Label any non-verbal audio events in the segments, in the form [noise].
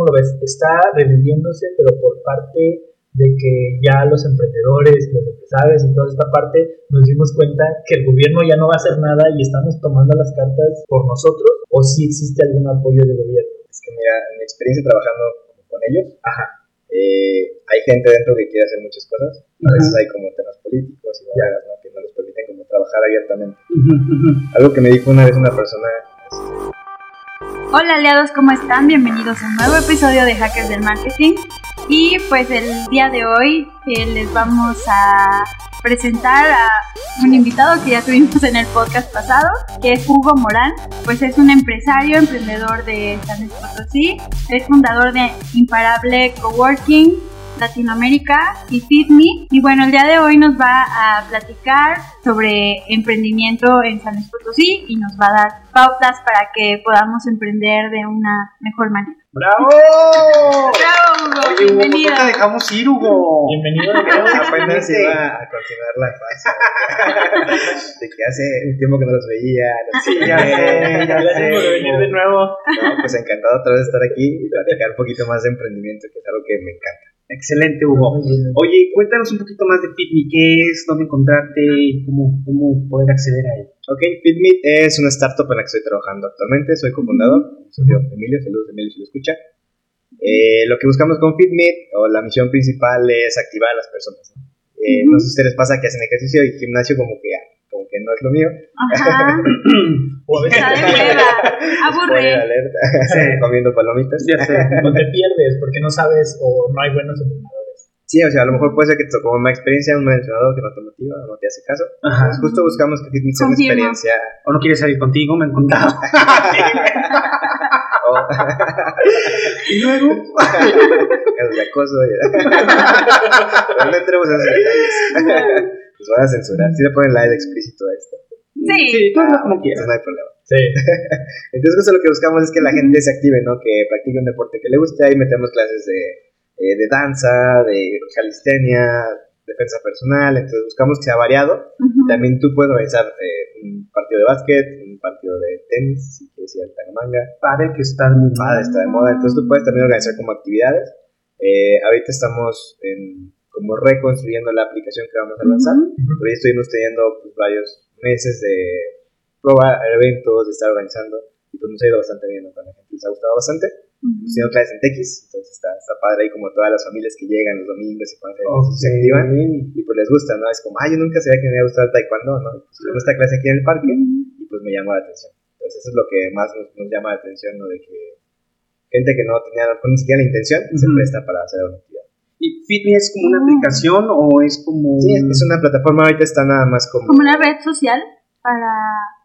cómo lo ves? ¿Está reviviéndose, pero por parte de que ya los emprendedores y los empresarios y toda esta parte nos dimos cuenta que el gobierno ya no va a hacer nada y estamos tomando las cartas por nosotros o si existe algún apoyo del gobierno? Es que mira, en mi experiencia trabajando con ellos, Ajá. Eh, hay gente dentro que quiere hacer muchas cosas, a veces hay como temas políticos y barreras ¿no? que no les permiten como trabajar abiertamente. Algo que me dijo una vez una persona... Hola aliados, ¿cómo están? Bienvenidos a un nuevo episodio de Hackers del Marketing. Y pues el día de hoy eh, les vamos a presentar a un invitado que ya tuvimos en el podcast pasado, que es Hugo Morán. Pues es un empresario, emprendedor de San Luis Potosí, es fundador de Imparable Coworking, Latinoamérica y FitMe. Y bueno, el día de hoy nos va a platicar sobre emprendimiento en San Luis Potosí y nos va a dar pautas para que podamos emprender de una mejor manera. ¡Bravo! ¡Bravo, Hugo! Oye, Hugo, ¿por qué te dejamos ir, Hugo? Bienvenido. [laughs] Apenas iba a continuar la fase [laughs] de que hace un tiempo que no los veía. sí, ya sé, ya Gracias por venir de nuevo. No, pues encantado otra vez de estar aquí y platicar un poquito más de emprendimiento, que es algo que me encanta. Excelente, Hugo. Oye, cuéntanos un poquito más de FitMe, qué es, dónde encontrarte y cómo, cómo poder acceder a él. Ok, FitMe es una startup en la que estoy trabajando actualmente, soy cofundador, soy yo, Emilio, saludos Emilio si lo escucha. Eh, lo que buscamos con FitMe, o la misión principal es activar a las personas. ¿no? Eh, no sé si ustedes pasa que hacen ejercicio y gimnasio como que, como que no es lo mío. Ajá. O a veces Está de hueva. Aburre. Alerta, [laughs] comiendo palomitas. Ya sé. [laughs] o te pierdes porque no sabes o no hay buenos entrenadores. Sí, o sea, a lo mejor puede ser que te tocó una experiencia en un entrenador que no te motiva, no te hace caso. Ajá. Entonces, justo buscamos que FitMe sea una experiencia. O no quieres salir contigo, me han contado. [laughs] y luego. casos de acoso. Pero no entremos en detalles. Nos van a censurar. Si le ponen live explícito a esto. Sí. Sí, hazlo como quieras. Entonces no hay problema. Sí. [laughs] Entonces, justo lo que buscamos es que la gente se active, ¿no? Que practique un deporte que le guste. Ahí metemos clases de, eh, de danza, de calistenia, defensa personal. Entonces, buscamos que sea variado. Ujú. También tú puedes organizar eh, un partido de básquet, un partido de tenis, si quieres ir al Tangamanga. Padre que está muy Padre, está de moda. Entonces, tú puedes también organizar como actividades. Eh, ahorita estamos en, como reconstruyendo la aplicación que vamos a lanzar. Por ahí estuvimos teniendo pues, varios meses de probar eventos, de estar organizando. Y pues nos ha ido bastante bien, ¿no? Con la gente les ha gustado bastante. Hemos tenido clases en TX, entonces está, está padre ahí como todas las familias que llegan los domingos y hacer ejercicio, se activan y pues les gusta, ¿no? Es como, ay, yo nunca sabía que me había gustado el taekwondo, ¿no? Pues tuvimos esta clase aquí en el parque y pues me llamó la atención. Entonces eso es lo que más nos, nos llama la atención, ¿no? De que gente que no tenía ni siquiera la intención se Ujú. presta para hacer una actividad. ¿Y FitMe es como una Ah. aplicación o es como.? Sí, es, una plataforma, ahorita está nada más como... Como una red social para...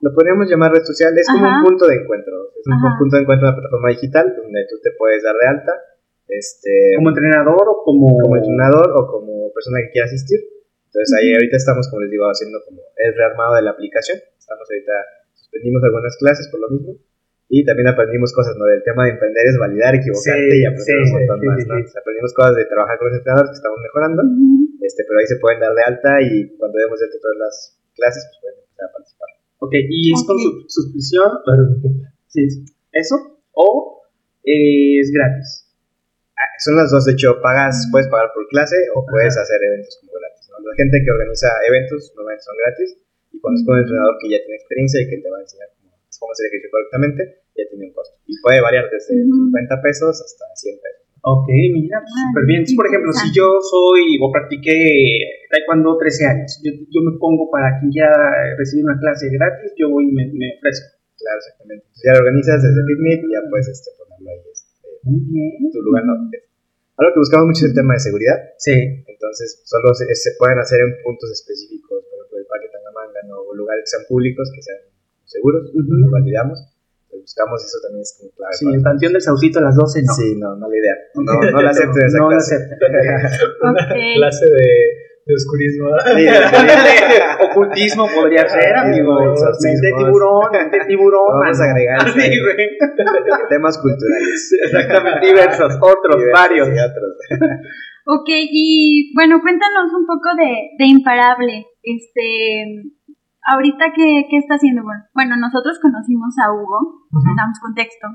Lo podríamos llamar red social, es como Ajá. un punto de encuentro. Es un Ajá. punto de encuentro, una plataforma digital donde tú te puedes dar de alta este, ¿Como entrenador o como.? como entrenador o como persona que quiera asistir. Entonces ahí ahorita estamos, como les digo, haciendo como el rearmado de la aplicación. Estamos ahorita, suspendimos algunas clases por lo mismo. Y también aprendimos cosas, ¿no? Del tema de emprender es validar, equivocarte Sí, y aprender sí, un montón sí, más, sí, ¿no? Entonces, aprendimos cosas de trabajar con los entrenadores que estamos mejorando, Ujú. este, pero ahí se pueden dar de alta y cuando demos de todas las clases, pues pueden empezar a participar. Ok, ¿y es con su- suscripción? [laughs] Sí, ¿eso? ¿O eh, es gratis? Ah, Son las dos, de hecho, pagas, puedes pagar por clase o puedes hacer eventos como gratis. ¿no? La gente que organiza eventos normalmente son gratis y cuando es con un entrenador que ya tiene experiencia y que te va a enseñar cómo, hacer ejercicio correctamente, ya tiene un costo. Y puede variar desde Ujú. 50 pesos hasta 100 pesos. Ok, mira, pues, Ah, súper bien. Entonces, por ejemplo, si yo soy o practiqué taekwondo 13 años, yo, yo me pongo para quien quiera recibir una clase gratis, yo voy y me, me ofrezco. Claro, exactamente. Entonces ya lo organizas desde Fitmeet y ya puedes este, ponerlo ahí este, Muy bien. en tu lugar. ¿no? Algo que buscamos mucho es el tema de seguridad. Sí. Entonces, solo se, se pueden hacer en puntos específicos, por ejemplo, el Parque Tangamanga, ¿no? o lugares que sean públicos, que sean seguros, lo validamos. Entonces, buscamos eso también es como clave. Sí, el panteón del Saucito a las 12 no. Sí, no, no la idea. No, no la acepten esa No la acepten. [laughs] Ok. clase de, de oscurismo. Sí, de- Ocultismo podría [laughs] ser, amigo. Mente tiburón, mente tiburón. Vamos a agregar Sí, este- güey. [laughs] temas culturales. Exactamente, diversos, otros, Diversos varios. y otros. Ok, y bueno, cuéntanos un poco de, de Imparable. Este, ahorita, ¿qué, ¿qué, está haciendo? Bueno, bueno, nosotros conocimos a Hugo, uh damos contexto.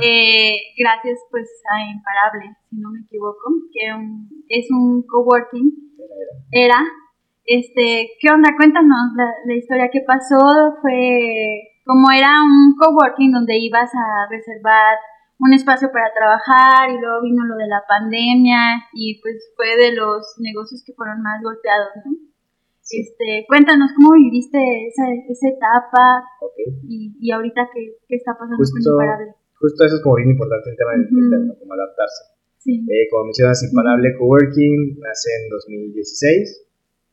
Eh, gracias, pues, a Imparable, si no me equivoco, que es un coworking. Era. Este, ¿qué onda? Cuéntanos la, la historia que pasó. Fue como era un coworking donde ibas a reservar un espacio para trabajar y luego vino lo de la pandemia y pues fue de los negocios que fueron más golpeados, ¿no? Este, cuéntanos cómo viviste esa, esa etapa y, y, ahorita qué, qué, está pasando justo, con Imparable. Justo eso es como bien importante el tema del interno, como adaptarse. Sí. Eh, como mencionas, Imparable Coworking nace en 2016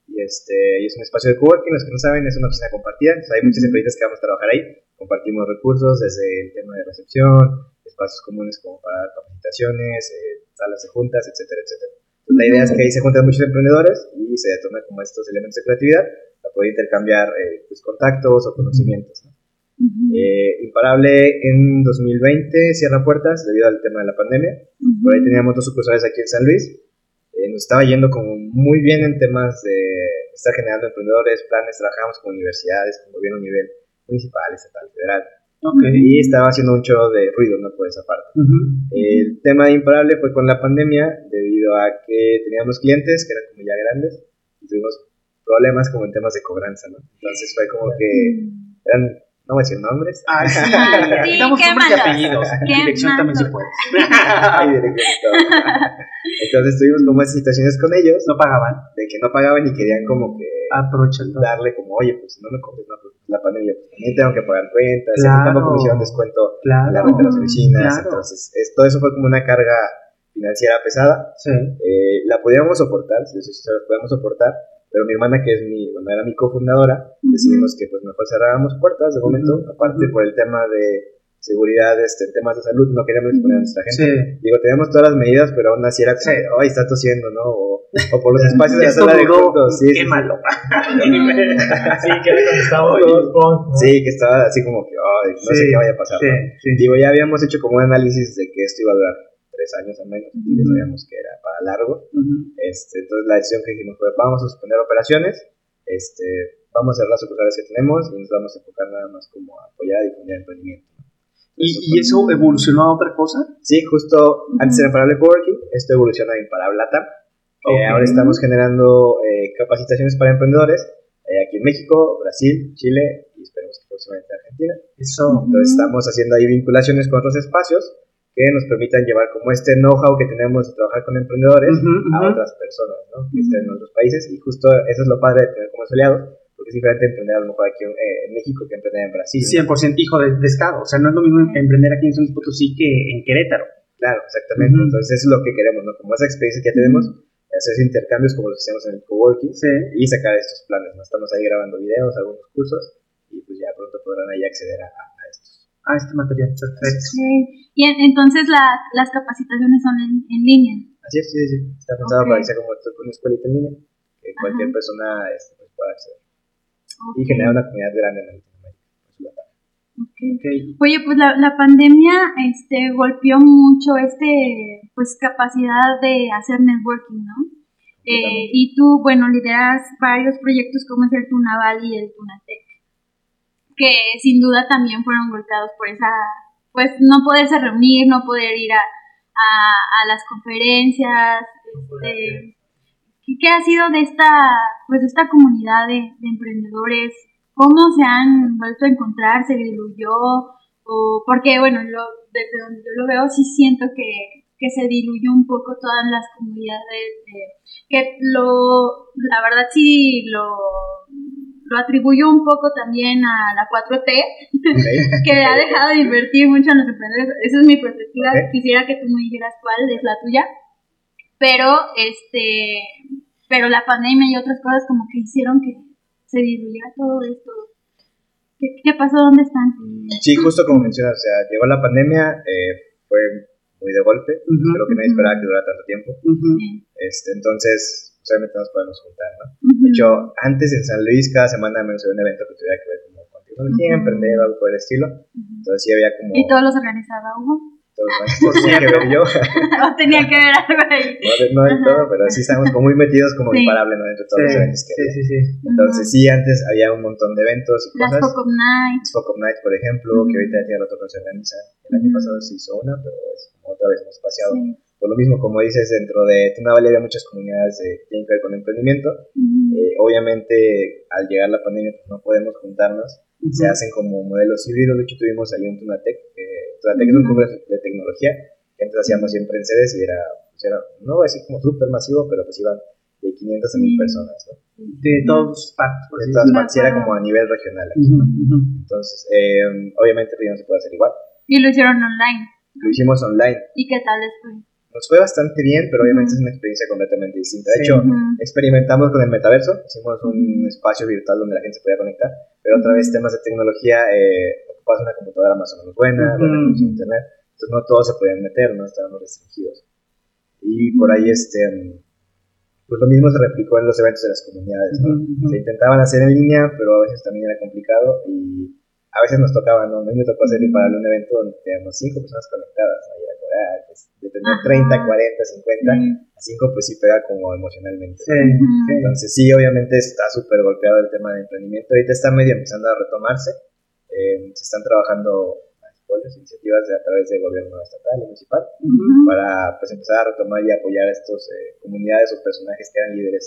y, este, y es un espacio de coworking, los que no saben, es una oficina compartida, hay muchas empresas que vamos a trabajar ahí, compartimos recursos desde el tema de recepción, espacios comunes como para capacitaciones, eh, salas de juntas, etcétera, etcétera la idea es que ahí se juntan muchos emprendedores y se detonan como estos elementos de creatividad para poder intercambiar eh, pues, contactos o conocimientos. Eh, imparable en 2020 cierra puertas debido al tema de la pandemia. Por ahí teníamos dos sucursales aquí en San Luis. Eh, nos estaba yendo como muy bien en temas de estar generando emprendedores, planes, trabajamos con universidades, con gobierno a nivel municipal, estatal, federal. Y estaba haciendo un show de ruido, ¿no? Por esa parte. El tema de Imparable fue con la pandemia, debido a que teníamos clientes que eran como ya grandes y tuvimos problemas como en temas de cobranza, ¿no? Entonces fue como que eran no voy a decir nombres. Ah, [laughs] sí, sí damos nombres y apellidos. Dirección también se puede. [laughs] Entonces tuvimos como esas situaciones con ellos. No pagaban. De que no pagaban y querían como que aprovechando darle como, oye, pues no me compres, no, pues la pandemia, pues también tengo que pagar cuentas, claro. tampoco me hicieron descuento claro. la renta de las oficinas, entonces es, todo eso fue como una carga financiera pesada. Sí. Eh, la podíamos soportar, si eso sí la podíamos soportar, pero mi hermana, que es mi, bueno, era mi cofundadora, decidimos que pues mejor cerrábamos puertas de momento, aparte por el tema de seguridad, este, temas de salud, no queríamos exponer a nuestra gente. Digo, teníamos todas las medidas, pero aún así era como, ay, está tosiendo, ¿no? O, o por los [laughs] espacios de la sala de juntos. Sí, qué malo. [laughs] sí, que todos Sí, que estaba así como que, ay, no sé qué vaya a pasar. Digo, ya habíamos hecho como un análisis de que esto iba a durar tres años al menos, y sabíamos que era para largo. este, entonces la decisión que dijimos fue, vamos a suspender operaciones, este, vamos a hacer las sucursales que tenemos y nos vamos a enfocar nada más como a apoyar y difundir emprendimiento. ¿Y eso, ¿Y eso evolucionó a otra cosa? Sí, justo antes era Imparable Coworking, esto evoluciona a Imparable Latam. Eh, ahora estamos generando eh, capacitaciones para emprendedores eh, aquí en México, Brasil, Chile y esperemos que próximamente Argentina. Eso. Entonces estamos haciendo ahí vinculaciones con otros espacios que nos permitan llevar como este know-how que tenemos de trabajar con emprendedores a otras personas, ¿no? Que estén en otros países y justo eso es lo padre de tener como aliados, porque es diferente emprender a lo mejor aquí eh, en México que emprender en Brasil. 100% hijo de, estado, o sea, no es lo mismo emprender aquí en San Luis Potosí que en Querétaro. Claro, exactamente, entonces eso es lo que queremos, ¿no? Como esa experiencia que ya tenemos, hacer intercambios como los que hacemos en el coworking y sacar estos planes, ¿no? Estamos ahí grabando videos, algunos cursos y pues ya pronto podrán ahí acceder a, a este material, perfecto. Sí. Y entonces la, las capacitaciones son en, en, línea. Así es, sí, sí. Está pensado okay. para que sea como una escuelita en línea, que Ajá. cualquier persona este, pues, pueda acceder. Okay. Y generar una comunidad grande en Latinoamérica. Okay. okay. Oye, pues la, la pandemia este, golpeó mucho este, pues capacidad de hacer networking, ¿no? Eh, y tú, bueno, lideras varios proyectos como es el Tunaval y el Tunatec, que sin duda también fueron golpeados por esa pues no poderse reunir, no poder ir a, a, las conferencias, este, ¿qué ha sido de esta, pues de esta comunidad de, de, emprendedores? ¿Cómo se han vuelto a encontrar? ¿Se diluyó? O, porque, bueno, desde donde yo lo veo, sí siento que, que se diluyó un poco todas las comunidades, de, que lo, la verdad sí lo lo atribuyo un poco también a la 4T, okay. [laughs] que ha dejado de invertir mucho en los emprendedores. Esa es mi perspectiva. Okay. Quisiera que tú me dijeras cuál es la tuya. Pero, este, pero la pandemia y otras cosas como que hicieron que se diluyera todo esto. ¿Qué, qué pasó? ¿Dónde están? Sí, justo como mencionas, o sea, llegó la pandemia, eh, fue muy de golpe. Uh -huh, Creo que nadie esperaba uh -huh. que durara tanto tiempo. Uh -huh. este, entonces, solamente nos podemos juntar, ¿no? Uh -huh. De hecho, antes en San Luis cada semana menos había un evento que tuviera que ver como con tecnología, uh -huh. emprender, algo por el estilo. Uh -huh. Entonces sí había como... ¿Y todos los organizaba Hugo? todos [laughs] tenía que ver yo. [laughs] o tenía que ver algo ahí. No, no todo, pero sí estamos como muy metidos como Sí. imparable, ¿no? Entre todos los eventos que sí, había. sí, sí. Entonces sí, antes había un montón de eventos y Las cosas. Focus Nights. Focus Night, por ejemplo, que ahorita ya tiene rato que se organiza. El año pasado se hizo una, pero es como otra vez más espaciado. Por lo mismo, como dices, dentro de Tunavale había muchas comunidades eh, que tienen que ver con emprendimiento. Ujú. Eh, obviamente, al llegar la pandemia, pues no podemos juntarnos. Se hacen como modelos híbridos. De hecho, tuvimos ahí un Tunatec. Eh, Tunatec es un congreso de tecnología que antes hacíamos siempre en sedes y era, pues era no voy a decir como súper masivo, pero pues iban de 500 a 1000 Sí. personas. ¿no? De todas partes, De así todas partes, era como a nivel regional. aquí. Ujú. Entonces, eh, obviamente, no se puede hacer igual. Y lo hicieron online. Lo hicimos online. ¿Y qué tal les fue? Nos fue bastante bien, pero obviamente es una experiencia completamente distinta. De Sí. hecho, Ujú. experimentamos con el metaverso, hicimos un espacio virtual donde la gente se podía conectar, pero otra vez temas de tecnología, eh, ocupas una computadora más o menos buena, buena conexión a internet, entonces no todos se podían meter, no estábamos restringidos. Y por ahí, este, pues lo mismo se replicó en los eventos de las comunidades, ¿no? Se intentaban hacer en línea, pero a veces también era complicado y a veces nos tocaba, ¿no? A mí me tocó hacer imparable un evento donde teníamos cinco personas conectadas, ¿no? Pues, de tener Ajá. 30, 40, 50, Sí. a cinco pues sí pega como emocionalmente. Sí. Entonces sí, obviamente está súper golpeado el tema de emprendimiento. Ahorita está medio empezando a retomarse. Eh, se están trabajando apoyos, iniciativas de, a través del gobierno estatal y municipal Ujú. para pues empezar a retomar y apoyar a estas comunidades o personajes que eran líderes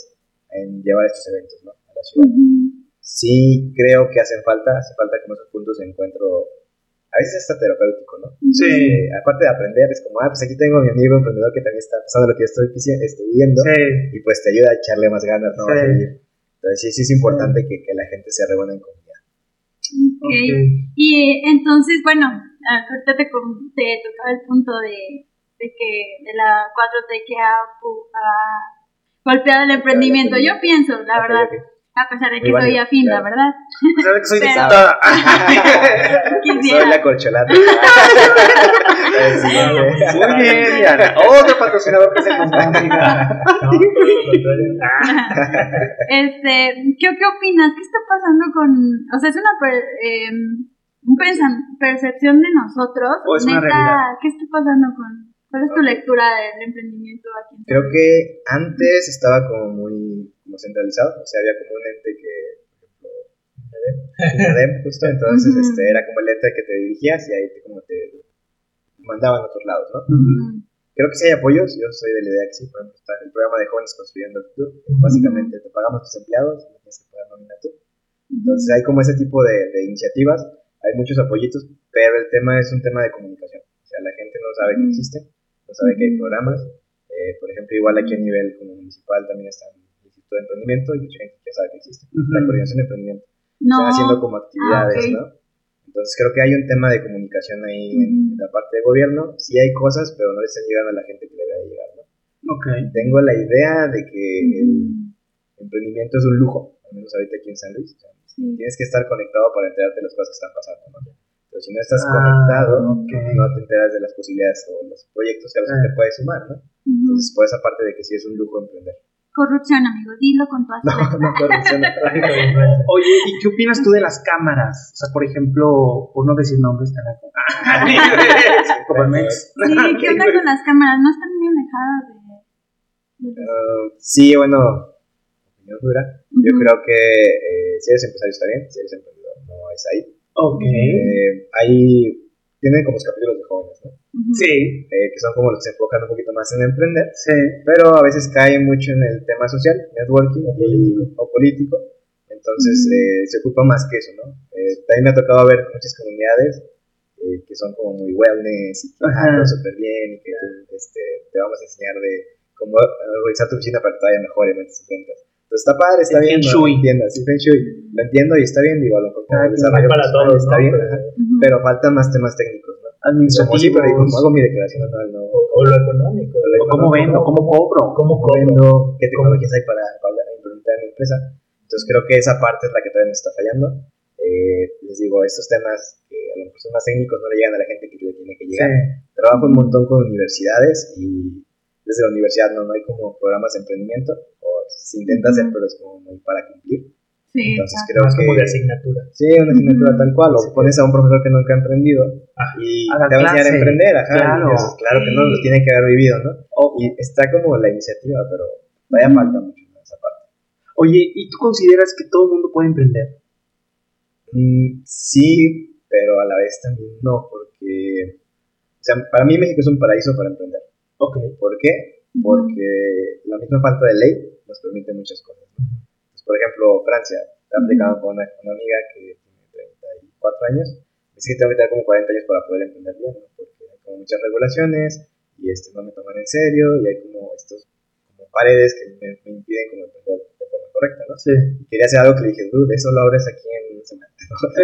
en llevar estos eventos ¿no? a la ciudad. Ujú. Sí creo que hacen falta, hace falta como esos puntos de encuentro, a veces hasta terapéutico, ¿no? Sí. Eh, aparte de aprender, es como, ah, pues aquí tengo a mi amigo emprendedor que también está pasando lo que yo estoy, estoy viviendo Sí. y pues te ayuda a echarle más ganas, ¿no? A Sí. seguir. Entonces sí, sí es importante que, que la gente se reúna en comunidad. Ok. Ok. Y entonces, bueno, ahorita te, te tocaba el punto de, de que de la 4T que ha, ha golpeado el emprendimiento. Yo pienso, la verdad. A pesar de Muy que soy válido, afín, la claro. verdad. A pesar de que soy. [laughs] Quisiera. Soy la corcholata. [laughs] Muy bien, Diana. Otro patrocinador que se [laughs] nos va. Este, ¿qué, ¿qué opinas? ¿Qué está pasando con, o sea, es una per- em, percepción de nosotros? O es una realidad. ¿Qué está pasando con, cuál es tu lectura del emprendimiento aquí? en Creo que antes estaba como muy como centralizado, o sea, había como un ente que, por ejemplo, INADEM, justo, entonces Ujú. este, era como el ente que te dirigías y ahí te, como te mandaban a otros lados, ¿no? Ujú. Creo que sí hay apoyos, yo soy de la idea que sí, por ejemplo, está el programa de jóvenes construyendo el futuro, básicamente te pagamos tus empleados, no tienes que pagar nómina tú. Entonces hay como ese tipo de, de iniciativas, hay muchos apoyitos, pero el tema es un tema de comunicación. O sea, la gente no sabe que existen, no sabe que hay programas. Eh, por ejemplo, igual aquí a nivel como municipal también está el Instituto de Emprendimiento y mucha gente ya sabe que existe. Ujú. La coordinación de emprendimiento. No. Están haciendo como actividades, Ah, ok. ¿no? Entonces creo que hay un tema de comunicación ahí en Ujú. la parte de gobierno. Sí hay cosas, pero no le están llegando a la gente que le debe de llegar, ¿no? Ok. Tengo la idea de que el emprendimiento es un lujo, al menos ahorita aquí en San Luis. O sea, Sí. tienes que estar conectado para enterarte de las cosas que están pasando, ¿no? Pero si no estás Ah, conectado, ok. no te enteras de las posibilidades o los proyectos que a los que Ah. te puedes sumar, ¿no? Ujú. Entonces, por esa parte de que sí es un lujo emprender. Corrupción, amigo, dilo con todas No, tus no, corrupción, no. [laughs] Tráfico de influencia. Oye, ¿y qué opinas tú de las cámaras? O sea, por ejemplo, por no decir nombres, [laughs] como. Coparmex. Sí, ¿qué onda con las cámaras? ¿No están muy alejadas de...? Ah, sí, bueno, opinión dura. Yo creo que eh, si eres empresario está bien, si eres emprendedor no es ahí. Ok. Eh, ahí tienen como los capítulos de jóvenes, ¿no? Sí, Eh, que son como los que se enfocan un poquito más en emprender, sí. pero a veces caen mucho en el tema social, networking o político. O político. Entonces Ujú. eh, se ocupa más que eso, ¿no? Eh, también me ha tocado ver muchas comunidades eh, que son como muy wellness y que ah, súper bien y que tú, este, te vamos a enseñar de cómo organizar tu oficina para que te vaya mejor tus ventas. Entonces está padre, está El bien, Feng ¿no? Entiendo, sí, Feng Shui, lo entiendo y está bien, digo, a lo mejor como quien desarrollo para personal todos, está ¿no? bien, Pero- ajá. Ujú. pero faltan más temas técnicos, ¿no? Como Administrativos. sí, pero ¿cómo hago mi declaración anual? No, O, lo económico. O lo o ¿Cómo vendo? ¿Cómo cobro? ¿Cómo ¿Cómo cobro? vendo? ¿Qué tecnologías hay para, para implementar en mi empresa? Entonces creo que esa parte es la que todavía nos está fallando. Eh, les digo, estos temas que a lo mejor son más técnicos no le llegan a la gente que le tiene que Sí. llegar. Trabajo un montón con universidades y desde la universidad no, no hay como programas de emprendimiento, o se intenta hacer, pero es como muy para cumplir. Sí, Entonces creo que... como de asignatura. Sí, una asignatura tal cual. O pones a un profesor que nunca ha emprendido Ah, y a te va a enseñar a emprender. Ajá, Claro. claro que no, lo tiene que haber vivido, ¿no? Y está como la iniciativa, pero todavía falta mucho en esa parte. Oye, ¿y tú consideras que todo el mundo puede emprender? Mm, sí, pero a la vez también no, porque... O sea, para mí México es un paraíso para emprender. Ok. ¿Por qué? Porque la misma falta de ley nos permite muchas cosas. Pues, por ejemplo, Francia, estaba platicando con una, una amiga que tiene 34 años, dice que tengo que tener como 40 años para poder emprender bien, ¿no? porque hay como muchas regulaciones y este, no me toman en serio y hay como estos como paredes que me, me impiden como emprender de forma correcta, ¿no? Sí. Y quería hacer algo que le dije, dude, eso lo abres aquí en una semana.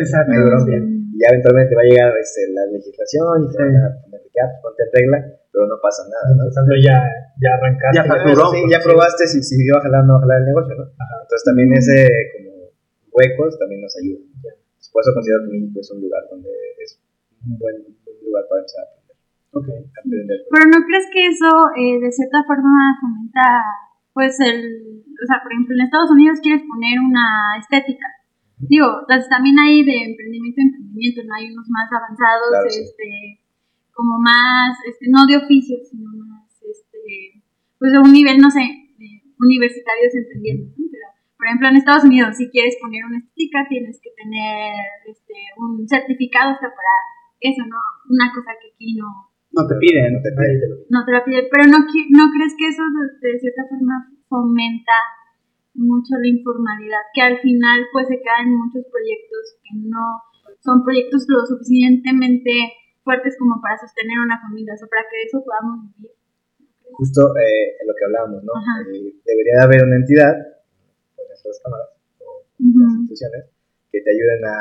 Exacto. [laughs] Bronca. Mm. Y ya eventualmente va a llegar este, la legislación y te van a poner que ya, ponte en regla, pero no pasa nada, ¿no? Ya, ya arrancaste. Ya facturó. Sí, ya probaste si, si iba a jalar o no jalar el negocio, ¿no? Ajá. Entonces también ese como huecos también nos ayuda. Entonces, por eso considero que México es un lugar donde es un buen, buen lugar para empezar a aprender. Aprender. Pero ¿no crees que eso eh, de cierta forma fomenta, pues el, o sea, por ejemplo, en Estados Unidos quieres poner una estética. Digo, entonces también hay de emprendimiento a emprendimiento, ¿no? Hay unos más avanzados, Claro, sí. Como más, este, no de oficio, sino más, este, pues de un nivel, no sé, de universitarios emprendiendo, ¿no? Pero, por ejemplo, en Estados Unidos, si quieres poner una estética, tienes que tener, este, un certificado hasta para eso, ¿no? Una cosa que aquí no, No te piden. No te piden. pide. no te la pide, pero no, no crees que eso de, de cierta forma fomenta mucho la informalidad, que al final pues se caen muchos proyectos que no son proyectos lo suficientemente fuertes como para sostener una familia, o sea, para que de eso podamos vivir. Justo eh, en lo que hablábamos, ¿no? Eh, debería de haber una entidad, por ejemplo, las cámaras o Ujú. las instituciones, que te ayuden a,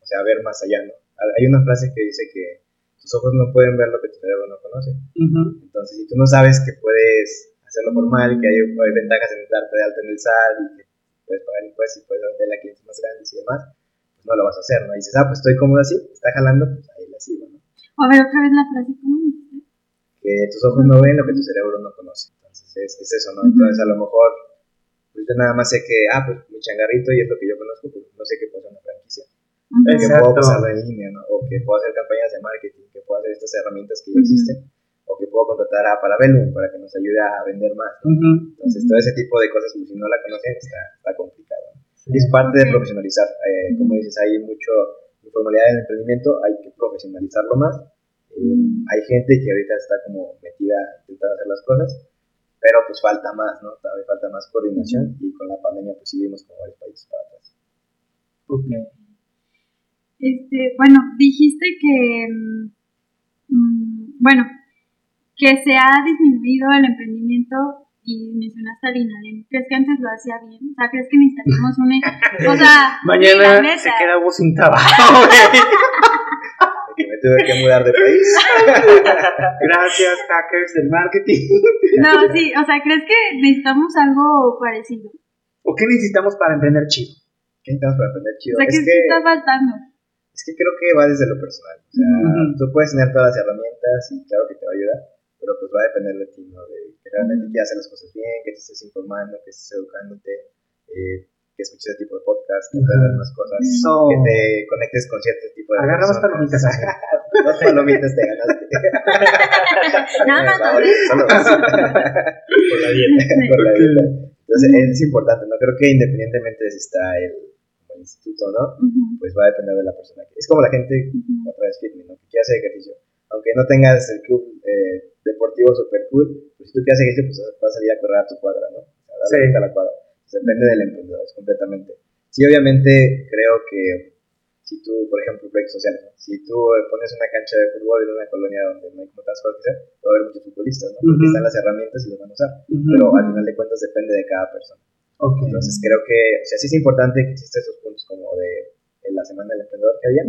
o sea, a ver más allá, ¿no? Hay una frase que dice que tus ojos no pueden ver lo que tu cerebro no conoce. Ujú. Entonces, si tú no sabes que puedes hacerlo formal, que hay, hay ventajas en darte de alta en el SAT y que puedes pagar impuestos y puedes vender a clientes más grandes y demás, pues no lo vas a hacer, ¿no? Y dices, ah, pues estoy cómodo así, está jalando, pues ahí la sigo, ¿no? A ver, otra vez la frase, ¿cómo? Que tus ojos no ven lo que tu cerebro no conoce. Entonces, es, es eso, ¿no? Entonces, a lo mejor, pues yo nada más sé que, ah, pues mi changarrito y es lo que yo conozco, pues no sé que puedo hacer una franquicia. Ujú. que Exacto. puedo pasarlo en línea, ¿no? O que puedo hacer campañas de marketing, que puedo hacer estas herramientas que ya Ujú. existen, o que puedo contratar a Parabellum para que nos ayude a vender más. ¿no? Ujú. Entonces, Ujú. todo ese tipo de cosas, pues, si no la conocen, está, está complicado. ¿no? Y es parte de profesionalizar. Eh, como dices, hay mucho informalidad en el emprendimiento, hay que profesionalizarlo más. Eh, hay gente que ahorita está como metida intentando hacer las cosas, pero pues falta más, ¿no? Todavía falta más coordinación y con la pandemia pues sí vimos como varios países para atrás. Ok. Este, bueno, dijiste que, mm, mm, bueno, que se ha disminuido el emprendimiento y mencionaste al INADEM. ¿Crees que antes lo hacía bien? O sea, ¿crees que necesitaríamos un... O sea, [laughs] Mañana neta. se queda vos sin trabajo, güey. [laughs] Que me tuve que mudar de país. [laughs] Gracias, hackers del marketing. No, sí, o sea, ¿crees que necesitamos algo parecido? ¿O qué necesitamos para emprender chido? ¿Qué necesitamos para aprender O chido? sea, es, ¿qué que, sí está faltando? es que creo que va desde lo personal. O sea, Ujú. tú puedes tener todas las herramientas y claro que te va a ayudar, pero pues va a depender de ti, ¿no? De que realmente quieras hacer las cosas bien, que te estés informando, que estés educándote, eh, que escuches ese tipo de podcast, que aprendas más cosas, que te conectes con cierto tipo de Agarra más personas. palomitas. [laughs] Dos palomitas te ganaste. [laughs] Nada más. Solo [laughs] Por la dieta. por la dieta. Entonces, es importante, ¿no? Creo que independientemente de si está el, instituto, ¿no? Pues va a depender de la persona. Es como la gente, ujú. otra vez fitness, ¿no? Que quiere hacer ejercicio. Aunque no tengas el club eh, deportivo super cool, pues si tú quieres ejercicio, pues vas a salir a correr a tu cuadra, ¿no? O sea, dar la Sí. a la cuadra. Pues depende del emprendedor, es completamente. Sí, obviamente creo que si tú, por ejemplo, proyectos sociales, ¿no? si tú pones una cancha de fútbol en una colonia donde no hay como tantas cosas que hacer, va a haber muchos futbolistas, ¿no? Porque Ujú. están las herramientas y los van a usar. Ujú. Pero al final de cuentas depende de cada persona. Ok. Entonces creo que, o sea, sí es importante que existen esos puntos como de, de la semana del emprendedor que había.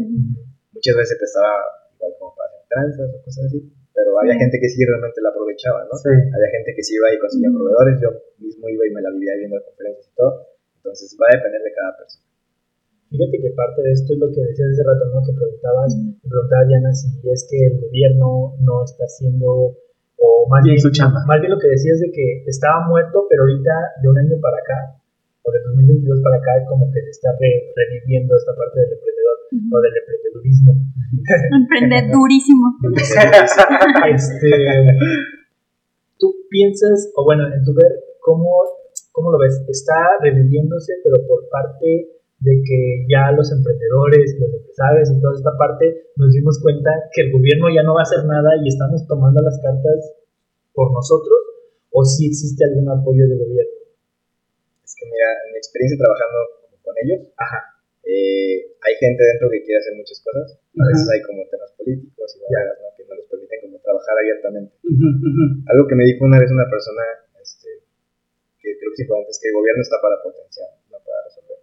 Muchas veces se prestaba igual como para hacer tranzas o cosas así, pero había Sí. gente que sí realmente la aprovechaba, ¿no? Sí. Había gente que sí iba y conseguía proveedores, yo mismo iba y me la vivía viendo conferencias y todo. Entonces va a depender de cada persona. Fíjate que parte de esto es lo que decías hace rato, ¿no? Que preguntabas, me preguntaba Diana si es que el gobierno no está haciendo, o más bien, su chamba. más bien lo que decías de que estaba muerto, pero ahorita de un año para acá, o de 2022 para acá, como que se está reviviendo esta parte del emprendedor o del emprendedurismo. [laughs] Emprendedurísimo. [laughs] este, ¿Tú piensas, o bueno, en tu ver, cómo, cómo lo ves? ¿Está reviviéndose, pero por parte de que ya los emprendedores, los empresarios y toda esta parte nos dimos cuenta que el gobierno ya no va a hacer nada y estamos tomando las cartas por nosotros o si existe algún apoyo del gobierno? Que mira, en mi experiencia trabajando con ellos, Ajá. Eh, hay gente dentro que quiere hacer muchas cosas, a veces hay como temas políticos y ¿no? que no les permiten como trabajar abiertamente. Algo que me dijo una vez una persona este, que creo que es importante es que el gobierno está para potenciar, no para resolver.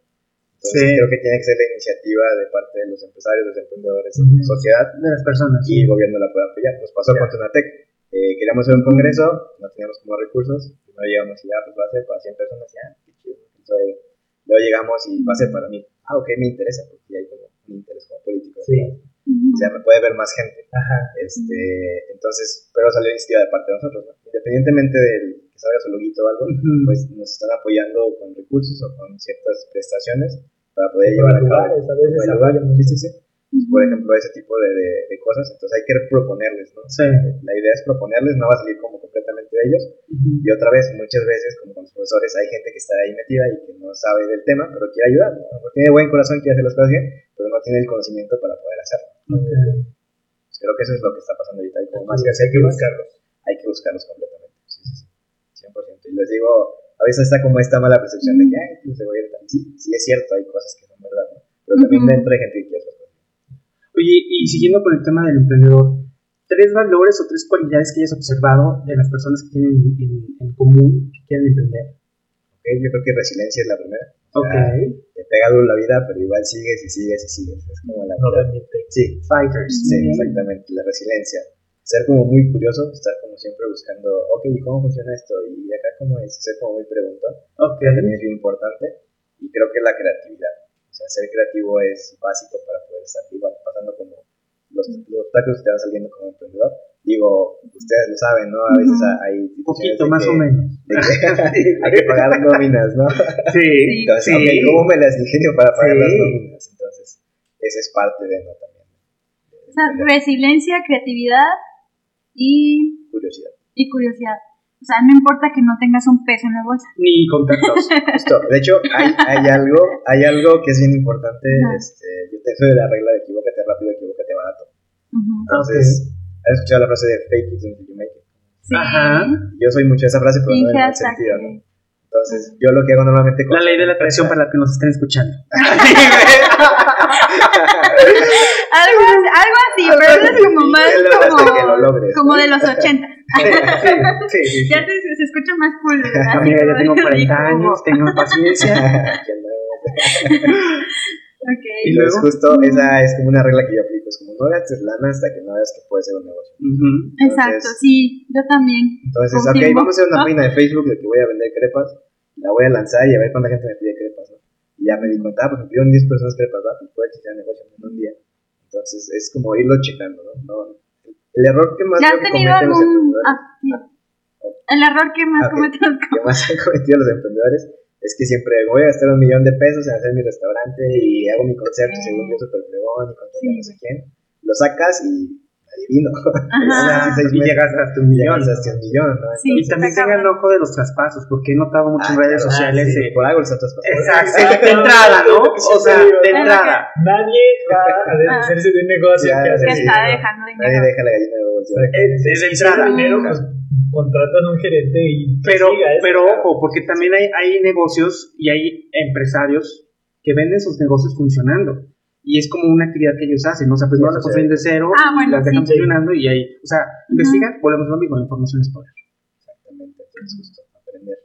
Entonces creo que tiene que ser la iniciativa de parte de los empresarios, los emprendedores, de la sociedad, de las personas. Y el gobierno la puede apoyar. Nos pasó con Tonatec eh, queríamos hacer un congreso, no teníamos como recursos, primero llegamos y ya, pues va a ser para 100 personas, ya, Entonces, luego llegamos y va a ser para mí. Ah, ok, me interesa, porque hay como un interés como político. Sí. O sea, me puede ver más gente. Ajá. Este, entonces, pero salió iniciativa de parte de nosotros, ¿no? Independientemente del que salga su loguito o algo, pues nos están apoyando con recursos o con ciertas prestaciones para poder llevar a cabo. A veces sí, sí, sí por ejemplo, ese tipo de, de, cosas. Entonces hay que proponerles, ¿no? Sí. La idea es proponerles, no va a salir como completamente de ellos. Y otra vez, muchas veces, como con los profesores, hay gente que está ahí metida y que no sabe del tema, pero quiere ayudar, ¿no? tiene buen corazón, quiere hacer las cosas bien, pero no tiene el conocimiento para poder hacerlo. Pues creo que eso es lo que está pasando ahorita. Hay como más que hay que buscarlos. Hay que buscarlos completamente. Sí, sí, sí. 100%. Y les digo, a veces está como esta mala percepción de que, ay, pues voy a ir Sí, sí es cierto, hay cosas que son verdad, ¿no? Pero también dentro hay gente que quiere Oye, y siguiendo con el tema del emprendedor, tres valores o tres cualidades que hayas observado de las personas que tienen en, común que quieren emprender. Ok, yo creo que resiliencia es la primera. Ok. te pega duro la vida, pero igual sigues y sigues y sigues. Es como la. No Sí. Fighters. Sí, exactamente. La resiliencia. Ser como muy curioso, estar como siempre buscando, ok, ¿y cómo funciona esto? Y acá cómo es, ser como muy preguntón. Ok. También es bien importante. Y creo que la creatividad. O sea, ser creativo es básico para poder estar igual pasando como los, los obstáculos que te van saliendo como emprendedor. Digo, ustedes lo saben, ¿no? A veces hay... Un poquito, más o menos. hay [laughs] que pagar nóminas, ¿no? Sí, Entonces, sí. ¿cómo me las ingenio para pagar las nóminas? Entonces, esa es parte de, ¿no? También. o sea, resiliencia, creatividad y... Curiosidad. Y curiosidad. O sea, no importa que no tengas un peso en la bolsa. Ni contactos. [laughs] Justo. De hecho, hay, hay, algo, hay algo que es bien importante. Este, yo te soy de la regla de equivócate rápido, equivócate barato. Entonces, ¿has escuchado la frase de fake it until you make it? Sí. Ajá. Yo soy mucho de esa frase, pero no en el sentido, ¿no? Entonces, yo lo que hago normalmente... La ley de la atracción para la que nos estén escuchando. [laughs] [laughs] algo, algo así, pero eso es como más como, como de los 80. Sí, sí, Ya se, se, escucha más cool. Amiga, ya tengo 40 años, tengo paciencia. [laughs] okay. Y luego justo esa es como una regla que yo aplico, es como no gastes lana hasta que no veas que puede ser un negocio. Exacto, sí, yo también. Entonces, ok, vamos a hacer una página de Facebook de que voy a vender crepas, la voy a lanzar y a ver cuánta gente me pide crepas. Y ya me di cuenta, ah, pues me pidieron 10 personas crepas, ¿va? Pues puede existir negocio en un día. Entonces, es como irlo checando, ¿no? no el error que más ¿Ya has tenido algún... Ah, sí. El error que más okay. cometen que más han cometido los emprendedores es que siempre voy a gastar un millón de pesos en hacer mi restaurante y hago mi concepto sí. según yo super pregón y con sí, no sé quién. Lo sacas y adivino. y llegas hasta un millón. hasta un millón, ¿no? Sí, y también tenga el ojo de los traspasos, porque he notado mucho en ah, redes sociales. Sí, por algo está traspasando. Exacto, de entrada, ¿no? [laughs] O sea, de entrada. Nadie va a deshacerse de un negocio que hace. está dejando dinero. Nadie deja la gallina de huevos. Desde entrada. Dinero, pues contratan a un gerente y. Pero, pero ojo, porque también hay, hay negocios y hay empresarios que venden sus negocios funcionando y es como una actividad que ellos hacen, ¿no? o sea, pues no las construyen de cero, ah, bueno, las dejan sí, funcionando y ahí, o sea, uh -huh. investigan, volvemos a lo mismo, la información es poder. Exactamente, es justo aprender.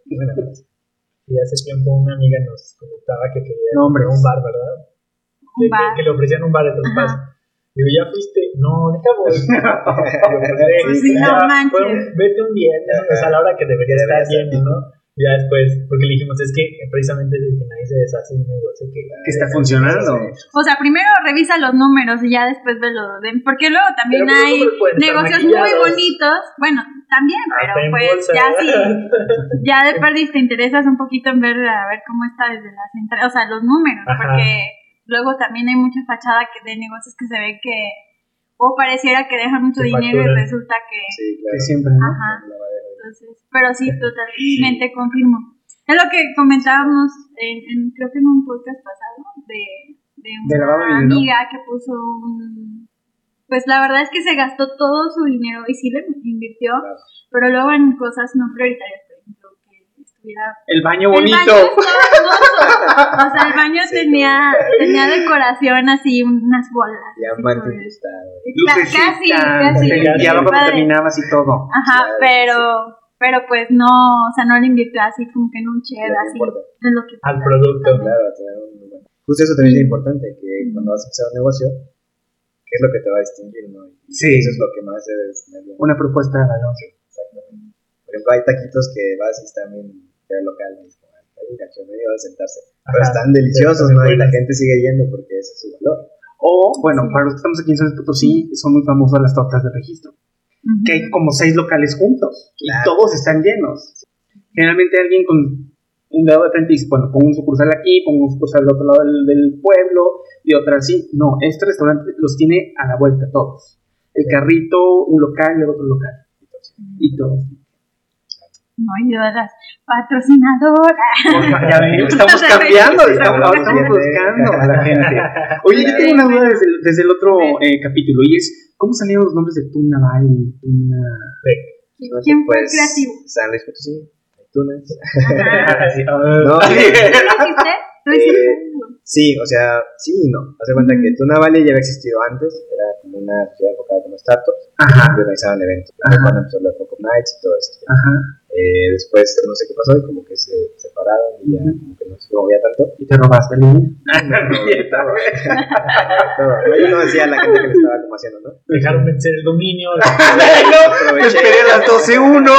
y hace tiempo una amiga nos comentaba que quería no, hombre, un bar, ¿verdad? Un que, bar. Que, que, le ofrecían un bar, entonces pasa. Digo, ¿ya fuiste? No, deja voy. [laughs] sí, no manches. Vete un viernes, pues a la hora que debería estar lleno, ¿no? Ya después, porque le dijimos, es que precisamente es el que nadie se deshace de un negocio que, Que está funcionando. O sea, primero revisa los números y ya después ve lo de... Porque luego también Pero, hay negocios muy bonitos. Bueno, también, pero pues bolsa. ya sí, [laughs] ya de perdiz te interesas un poquito en ver a ver cómo está desde las entradas, o sea, los números, Ajá. porque luego también hay mucha fachada que de negocios que se ve que o pareciera que dejan mucho dinero y resulta que Sí, Que siempre, ¿no? ajá. Entonces, pero sí, totalmente confirmo. Es lo que comentábamos en, en- creo que en un podcast pasado de, de De de una dinero. amiga que puso un pues la verdad es que se gastó todo su dinero y sí le invirtió, Claro. pero luego en cosas no prioritarias, por ejemplo, que estuviera El baño el bonito. baño estaba hermoso. O sea, el baño [laughs] Sí, tenía, tenía decoración así, unas bolas. Diamante así, incrustado. Cla- casi, casi. Te limpiaba cuando terminabas y todo. Ajá, Claro, pero, pero pues no, o sea, no le invirtió así como que en un que así, de lo que al producto. Claro, tener un bueno. Justo eso también es importante, que cuando vas a empezar un negocio, ¿qué es lo que te va a distinguir? ¿no? Y Sí. Eso es lo que más es tener. Una propuesta de valor. Exactamente. Por ejemplo, hay taquitos que vas y están bien de local, y es como, hay un cacho medio de sentarse. Pero Ajá. están deliciosos, Sí, ¿no? Y la gente sigue yendo porque ese es su valor. O, bueno, Sí. para los que estamos aquí en San Potosí, son muy famosas las tortas de registro. Que hay como seis locales juntos. Y todos están llenos. Generalmente alguien con un dedo de frente dice, bueno, pongo un sucursal aquí, pongo un sucursal del otro lado del, del pueblo, y otra así. No, este restaurante los tiene a la vuelta todos. El carrito, un local y el otro local. Y todos. No, de las patrocinadoras. Ya [laughs] estamos cambiando, estamos, buscando a la gente. [laughs] Oye, yo tengo una duda desde el, desde el otro eh, capítulo y es, ¿cómo salieron los nombres de Tuna Valley, Tuna... ¿Quién fue el Pues, creativo? San Luis Potosí, Tunas. No, ¿Tú lo hiciste? ¿Tú hiciste? Sí, o sea, sí y no. Haz de cuenta que Tuna Valley ya había existido antes, era como una ciudad enfocada como startups, Ajá, y organizaban eventos. Ajá. Cuando empezó los Focus Nights y todo esto. ajá. Eh, después, no sé qué pasó, y como que se separaron y ya como que no se movía tanto. ¿Y te robaste el niño? [laughs] No, yo no decía la gente que le estaba como haciendo, ¿no? Dejaron vencer el dominio. [laughs] Aproveché Esperé a las 12.1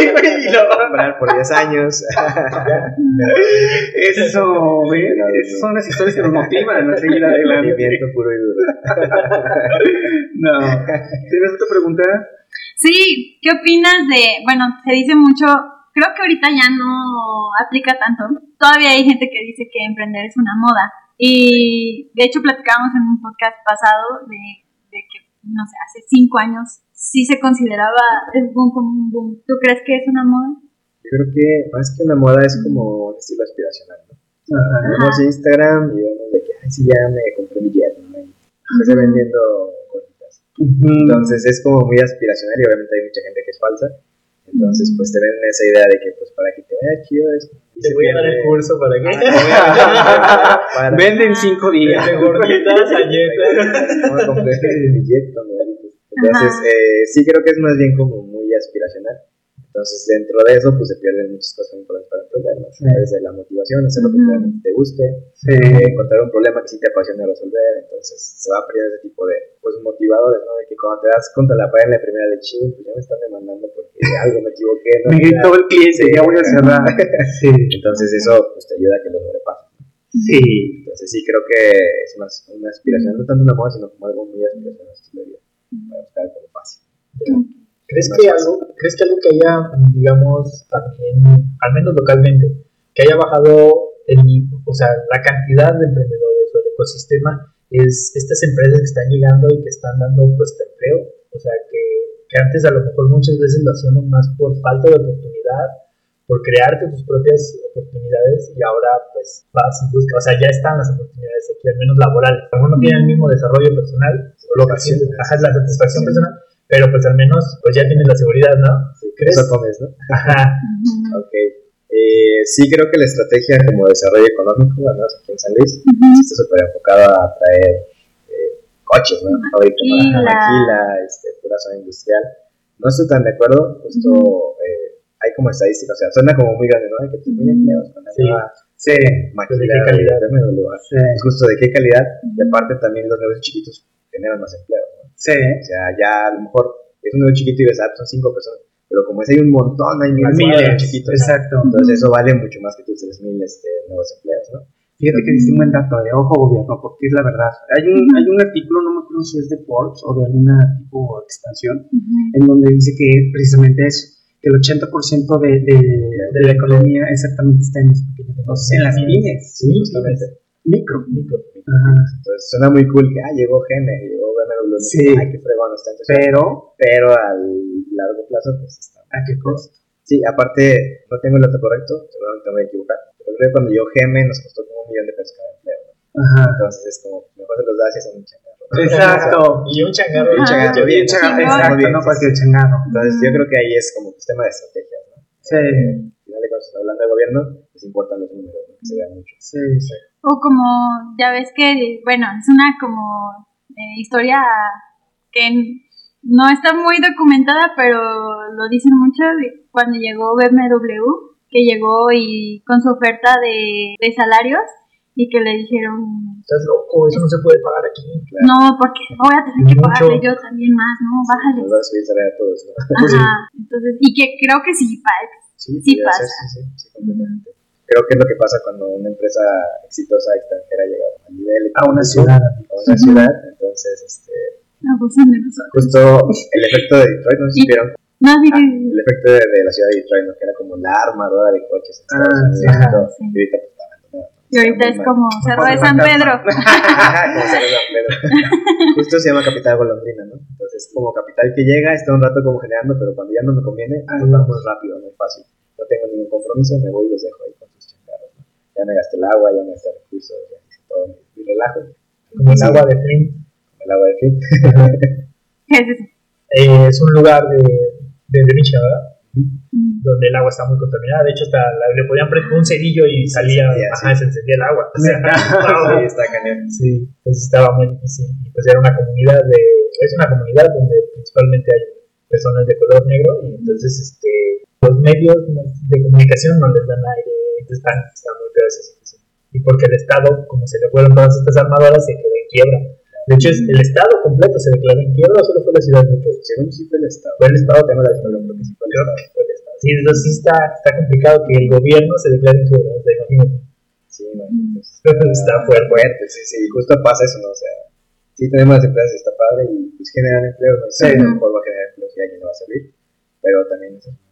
y lo- comprar por 10 años. [laughs] Eso, ¿ves? Esas son las historias que nos motivan a seguir adelante. Movimiento puro y duro. No. ¿Tienes otra pregunta? Sí, ¿qué opinas de, bueno, se dice mucho, creo que ahorita ya no aplica tanto, todavía hay gente que dice que emprender es una moda y de hecho platicábamos en un podcast pasado de, de que, no sé, hace cinco años sí se consideraba el boom como un boom. ¿Tú crees que es una moda? Creo que más que una moda es como un estilo aspiracional, ¿no? Vemos Instagram y vemos de que, ay, sí, ya me compré mi jet, ¿no? Empecé vendiendo Entonces es como muy aspiracional y obviamente hay mucha gente que es falsa. Entonces, pues te venden esa idea de que, pues, para que te vaya chido es. Te voy a dar el curso para [laughs] que. Para- Venden cinco días. De gorditas. Entonces, eh, sí creo que es más bien como muy aspiracional. Entonces, dentro de eso, pues se pierden muchas cosas importantes para emprender, ¿no? Desde la motivación, hacer lo que realmente te guste, Sí. eh, encontrar un problema que sí te apasione resolver, entonces se va a perder ese tipo de pues, motivadores, ¿no? De que cuando te das contra la pared en la primera de pues ya me están demandando porque [laughs] algo me equivoqué, ¿no? Me gritó el cliente, Sí. ya voy a cerrar. [laughs] Sí. Entonces eso pues te ayuda a que lo sobrepases. Sí. Entonces sí creo que es más una aspiración, no tanto una moda, sino como algo muy aspiracional para buscar como fácil. ¿Crees que algo, crees que algo que haya, digamos, también, al menos localmente, que haya bajado el, o sea, la cantidad de emprendedores o el ecosistema es estas empresas que están llegando y que están dando puesto empleo? O sea, que, que antes a lo mejor muchas veces lo hacíamos más por falta de oportunidad, por crearte tus propias oportunidades y ahora pues vas y buscas, o sea, ya están las oportunidades aquí, al menos laborales. A lo mejor no tienen el mismo desarrollo personal, o lo que sientes, ajá, la satisfacción personal, pero pues al menos pues ya tienes la seguridad, ¿no? ¿Crees? Eso comes, ¿no? Ajá. Ok. Eh, sí creo que la estrategia como desarrollo económico, al menos aquí en San Luis, sí está súper enfocada a traer eh, coches, ¿no? Ahorita Maquila. maquila, este, pura zona industrial. No estoy tan de acuerdo, justo eh, hay como estadísticas, o sea, suena como muy grande, ¿no? Hay que tener empleos con la Sí. nueva Sí. maquila ¿De qué calidad? de BMW. Sí. Justo de qué calidad, y aparte también los negocios chiquitos generan más empleo. Sí. O sea, ya a lo mejor es un negocio chiquito y ves, ah, son cinco personas. pero como es hay un montón, hay miles, Miles, de chiquitos. exacto. Entonces eso vale mucho más que tus 3.000 este, nuevos empleos, ¿no? Fíjate que diste un buen dato de ojo gobierno, porque es la verdad. Hay un, hay un artículo, no me acuerdo si es de Forbes o de alguna tipo de expansión, en donde dice que precisamente eso, que el 80% de, de, de la economía exactamente está en los pequeños negocios, en las pymes, Sí, justamente. micro. Micro. Ajá. Entonces suena muy cool que, ah, llegó GM, llegó BMW, Sí. ay, qué fregón está. Pero, pero al largo plazo, pues está. ¿a qué costo? Sí, aparte, no tengo el dato correcto, seguramente me voy a equivocar, pero creo que cuando llegó GM nos costó como un millón de pesos cada empleo, ¿no? Entonces es como, mejor se los das y hacen un changarro. Exacto. [laughs] Y un changarro. Un changarro bien. changarro, Exacto, bien. no cualquier changado. Entonces yo creo que ahí es como un tema de estrategias, ¿no? Sí, Al final de cuentas, hablando de gobierno, les importan los números, ¿no? que se vean mucho. sí, sí. O como, ya ves que, bueno, es una como eh, historia que no está muy documentada, pero lo dicen mucho cuando llegó BMW, que llegó y con su oferta de, de salarios y que le dijeron, Estás loco, eso no se puede pagar aquí. no, porque voy a tener que Mucho. pagarle yo también más, ¿no? Bájale. A a todos, ¿no? Ajá, [laughs] entonces, y que creo que sí, Sí, Sí pasa. sí, sí, sí, completamente. Creo que es lo que pasa cuando una empresa exitosa extranjera llega a nivel A una ciudad. a una ciudad, entonces este, abusan de nosotros. justo el efecto de Detroit, no sé si Y- vieron No, sí, Ah, sí, el efecto de, de la ciudad de Detroit, ¿no? que era como la armadora de coches Ah, Unidos sí, y ajá, todo, sí. y ahorita pues y es como Cerro de San. Pedro. como Cerro de San Pedro. Justo se llama capital golondrina, ¿no? Entonces, como capital que llega, está un rato como generando, pero cuando ya no me conviene, pues Adiós. vamos rápido, muy fácil. No tengo ningún compromiso, me voy y los dejo ahí con sus changarros. ¿no? Ya me gasté el agua, ya me gasté recursos, ya hice todo mi, mi relajo, Como el Sí. agua de Flint. como el agua de fin. ¿Qué [laughs] es eso? Eh, es un lugar de, de, de Michigan, ¿verdad? Donde el agua está muy contaminada. De hecho, hasta la- le podían prender un cerillo y salía, encendía, ajá, se encendía el agua. [laughs] [laughs] O sea, sí, está cañón. Sí, entonces estaba muy difícil. Y pues era una comunidad de, es una comunidad donde principalmente hay personas de color negro y entonces este, los medios de comunicación no les dan aire, entonces están, están muy situación. Y porque el Estado, como se le fueron todas estas armadoras, se quedó en quiebra. De hecho, es- el Estado completo se declaró en quiebra o solo fue la ciudad de Detroit. Según sí fue el Estado. Fue el Estado, Tengo la historia, creo que sí fue el Estado. que fue el Estado. Sí, entonces sí está, está complicado que el gobierno se declare en quiebra, o sea, imagínate. Sí, no, pues, [laughs] está fuerte. fuerte, sí, sí, justo pasa eso, ¿no? O sea, sí tenemos las empresas, está padre y pues generan empleo, no sé, Sí. a lo mejor va a generar empleo si alguien no va a servir, pero también es está